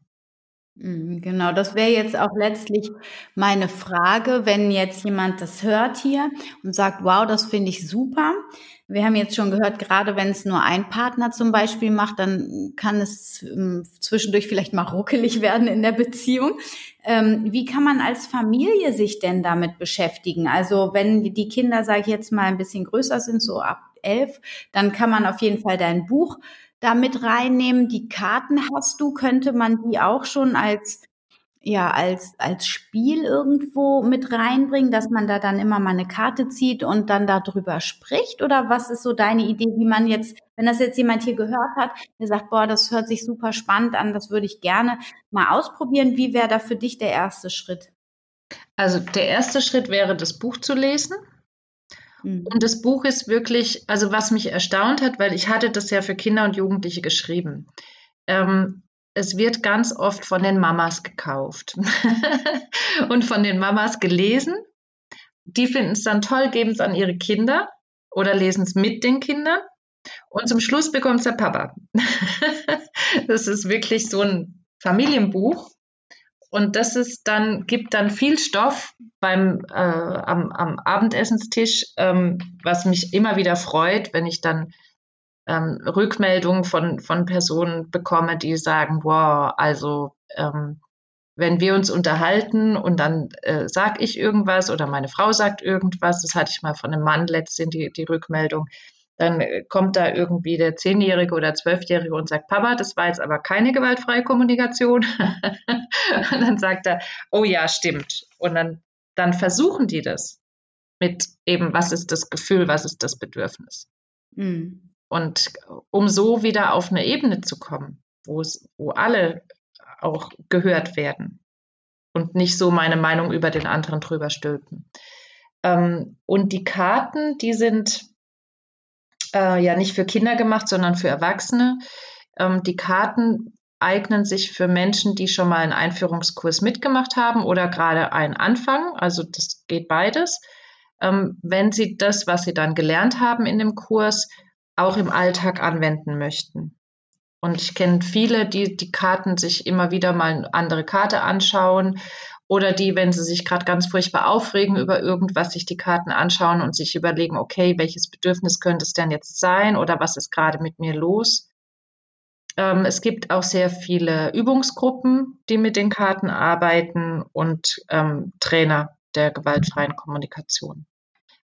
Mhm, genau, das wäre jetzt auch letztlich meine Frage, wenn jetzt jemand das hört hier und sagt, wow, das finde ich super. Wir haben jetzt schon gehört, gerade wenn es nur ein Partner zum Beispiel macht, dann kann es ähm, zwischendurch vielleicht mal ruckelig [LAUGHS] werden in der Beziehung. Ähm, wie kann man als Familie sich denn damit beschäftigen? Also wenn die Kinder, sage ich jetzt mal, ein bisschen größer sind, so ab elf, dann kann man auf jeden Fall dein Buch da mit reinnehmen. Die Karten hast du, könnte man die auch schon als ja, als, als Spiel irgendwo mit reinbringen, dass man da dann immer mal eine Karte zieht und dann darüber spricht? Oder was ist so deine Idee, wie man jetzt, wenn das jetzt jemand hier gehört hat, der sagt, boah, das hört sich super spannend an, das würde ich gerne mal ausprobieren. Wie wäre da für dich der erste Schritt? Also der erste Schritt wäre, das Buch zu lesen Mhm. Und das Buch ist wirklich, also was mich erstaunt hat, weil ich hatte das ja für Kinder und Jugendliche geschrieben. Ähm, es wird ganz oft von den Mamas gekauft [LAUGHS] und von den Mamas gelesen. Die finden es dann toll, geben es an ihre Kinder oder lesen es mit den Kindern. Und zum Schluss bekommt es der Papa. [LAUGHS] das ist wirklich so ein Familienbuch. Und das ist dann, gibt dann viel Stoff beim, äh, am, am Abendessenstisch, ähm, was mich immer wieder freut, wenn ich dann ähm, Rückmeldungen von, von Personen bekomme, die sagen, wow, also ähm, wenn wir uns unterhalten und dann äh, sage ich irgendwas oder meine Frau sagt irgendwas, das hatte ich mal von einem Mann letztens die, die Rückmeldung, dann äh, kommt da irgendwie der Zehnjährige oder Zwölfjährige und sagt, Papa, das war jetzt aber keine gewaltfreie Kommunikation. [LAUGHS] und dann sagt er, oh ja, stimmt. Und dann, dann versuchen die das mit eben, was ist das Gefühl, was ist das Bedürfnis. Mhm. Und um so wieder auf eine Ebene zu kommen, wo es, wo alle auch gehört werden und nicht so meine Meinung über den anderen drüber stülpen. Ähm, und die Karten, die sind äh, ja nicht für Kinder gemacht, sondern für Erwachsene. Ähm, die Karten eignen sich für Menschen, die schon mal einen Einführungskurs mitgemacht haben oder gerade einen Anfang. Also das geht beides. Ähm, wenn sie das, was sie dann gelernt haben in dem Kurs, auch im Alltag anwenden möchten. Und ich kenne viele, die die Karten sich immer wieder mal eine andere Karte anschauen oder die, wenn sie sich gerade ganz furchtbar aufregen über irgendwas, sich die Karten anschauen und sich überlegen, okay, welches Bedürfnis könnte es denn jetzt sein oder was ist gerade mit mir los? Ähm, es gibt auch sehr viele Übungsgruppen, die mit den Karten arbeiten und ähm, Trainer der gewaltfreien Kommunikation.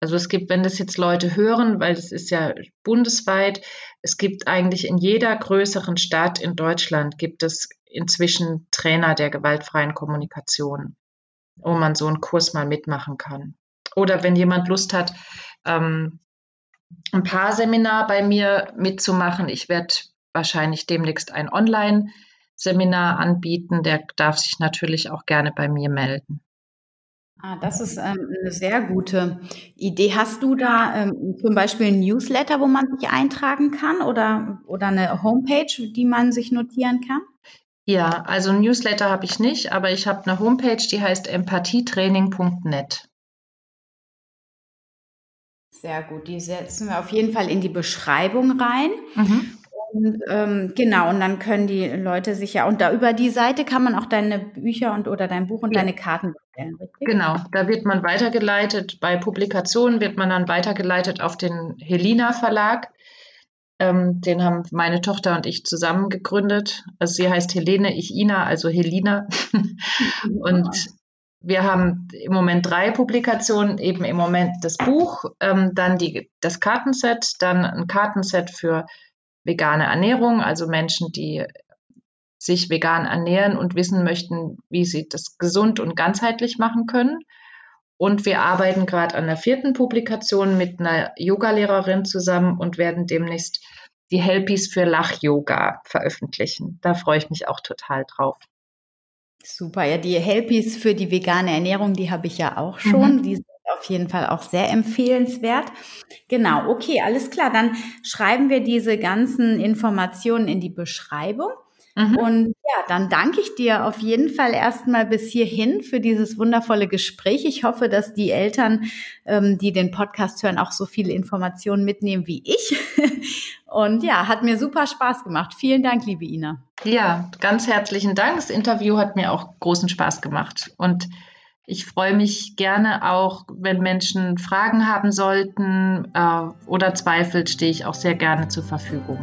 Also es gibt, wenn das jetzt Leute hören, weil es ist ja bundesweit, es gibt eigentlich in jeder größeren Stadt in Deutschland gibt es inzwischen Trainer der gewaltfreien Kommunikation, wo man so einen Kurs mal mitmachen kann. Oder wenn jemand Lust hat, ähm, ein paar Seminar bei mir mitzumachen, ich werde wahrscheinlich demnächst ein Online-Seminar anbieten, der darf sich natürlich auch gerne bei mir melden. Ah, das ist ähm, eine sehr gute Idee. Hast du da ähm, zum Beispiel ein Newsletter, wo man sich eintragen kann oder, oder eine Homepage, die man sich notieren kann? Ja, also ein Newsletter habe ich nicht, aber ich habe eine Homepage, die heißt empathietraining.net. Sehr gut, die setzen wir auf jeden Fall in die Beschreibung rein. Mhm. Und ähm, genau, und dann können die Leute sich ja, und da über die Seite kann man auch deine Bücher und oder dein Buch und ja. deine Karten richtig? Genau, da wird man weitergeleitet, bei Publikationen wird man dann weitergeleitet auf den Helina Verlag. Ähm, den haben meine Tochter und ich zusammen gegründet. Also sie heißt Helene, ich Ina, also Helina. [LAUGHS] und wir haben im Moment drei Publikationen, eben im Moment das Buch, ähm, dann die, das Kartenset, dann ein Kartenset für vegane Ernährung, also Menschen, die sich vegan ernähren und wissen möchten, wie sie das gesund und ganzheitlich machen können. Und wir arbeiten gerade an der vierten Publikation mit einer Yogalehrerin zusammen und werden demnächst die Helpies für Lach-Yoga veröffentlichen. Da freue ich mich auch total drauf. Super, ja, die Helpies für die vegane Ernährung, die habe ich ja auch schon. Mhm. Die sind auf jeden Fall auch sehr empfehlenswert. Genau, okay, alles klar. Dann schreiben wir diese ganzen Informationen in die Beschreibung. Mhm. Und ja, dann danke ich dir auf jeden Fall erstmal bis hierhin für dieses wundervolle Gespräch. Ich hoffe, dass die Eltern, ähm, die den Podcast hören, auch so viele Informationen mitnehmen wie ich. [LAUGHS] Und ja, hat mir super Spaß gemacht. Vielen Dank, liebe Ina. Ja, ganz herzlichen Dank. Das Interview hat mir auch großen Spaß gemacht. Und ich freue mich gerne auch, wenn Menschen Fragen haben sollten äh, oder Zweifel, stehe ich auch sehr gerne zur Verfügung.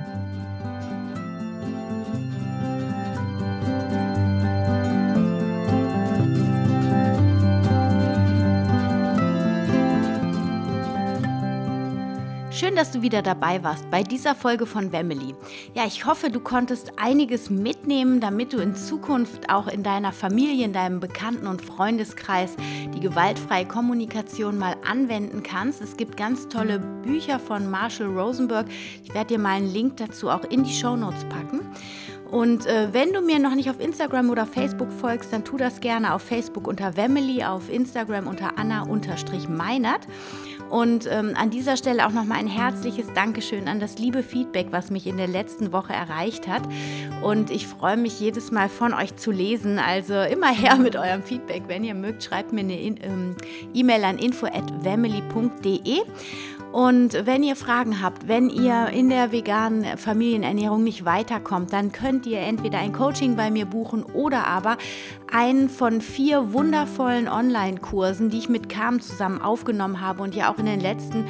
Dass du wieder dabei warst bei dieser Folge von Wemily. Ja, ich hoffe, du konntest einiges mitnehmen, damit du in Zukunft auch in deiner Familie, in deinem Bekannten- und Freundeskreis die gewaltfreie Kommunikation mal anwenden kannst. Es gibt ganz tolle Bücher von Marshall Rosenberg. Ich werde dir mal einen Link dazu auch in die Show Notes packen. Und äh, wenn du mir noch nicht auf Instagram oder Facebook folgst, dann tu das gerne auf Facebook unter Wemily, auf Instagram unter Anna-Meinert. Und ähm, an dieser Stelle auch nochmal ein herzliches Dankeschön an das liebe Feedback, was mich in der letzten Woche erreicht hat. Und ich freue mich jedes Mal von euch zu lesen. Also immer her mit eurem Feedback. Wenn ihr mögt, schreibt mir eine ähm, E-Mail an info.family.de. Und wenn ihr Fragen habt, wenn ihr in der veganen Familienernährung nicht weiterkommt, dann könnt ihr entweder ein Coaching bei mir buchen oder aber einen von vier wundervollen Online-Kursen, die ich mit Carmen zusammen aufgenommen habe und ja auch in den letzten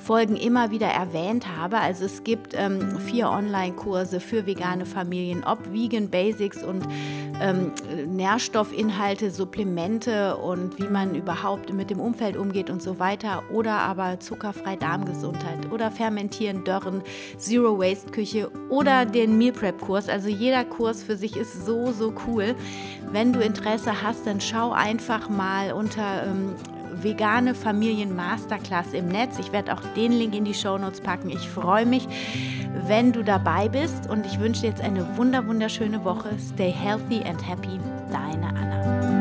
Folgen immer wieder erwähnt habe. Also es gibt ähm, vier Online-Kurse für vegane Familien, ob Vegan Basics und ähm, Nährstoffinhalte, Supplemente und wie man überhaupt mit dem Umfeld umgeht und so weiter. Oder aber zuckerfrei Darmgesundheit oder Fermentieren, Dörren, Zero Waste Küche oder den Meal Prep Kurs. Also jeder Kurs für sich ist so, so cool. Wenn du Interesse hast, dann schau einfach mal unter ähm, vegane Familien Masterclass im Netz. Ich werde auch den Link in die Show Notes packen. Ich freue mich, wenn du dabei bist und ich wünsche dir jetzt eine wunder wunderschöne Woche. Stay healthy and happy. Deine Anna.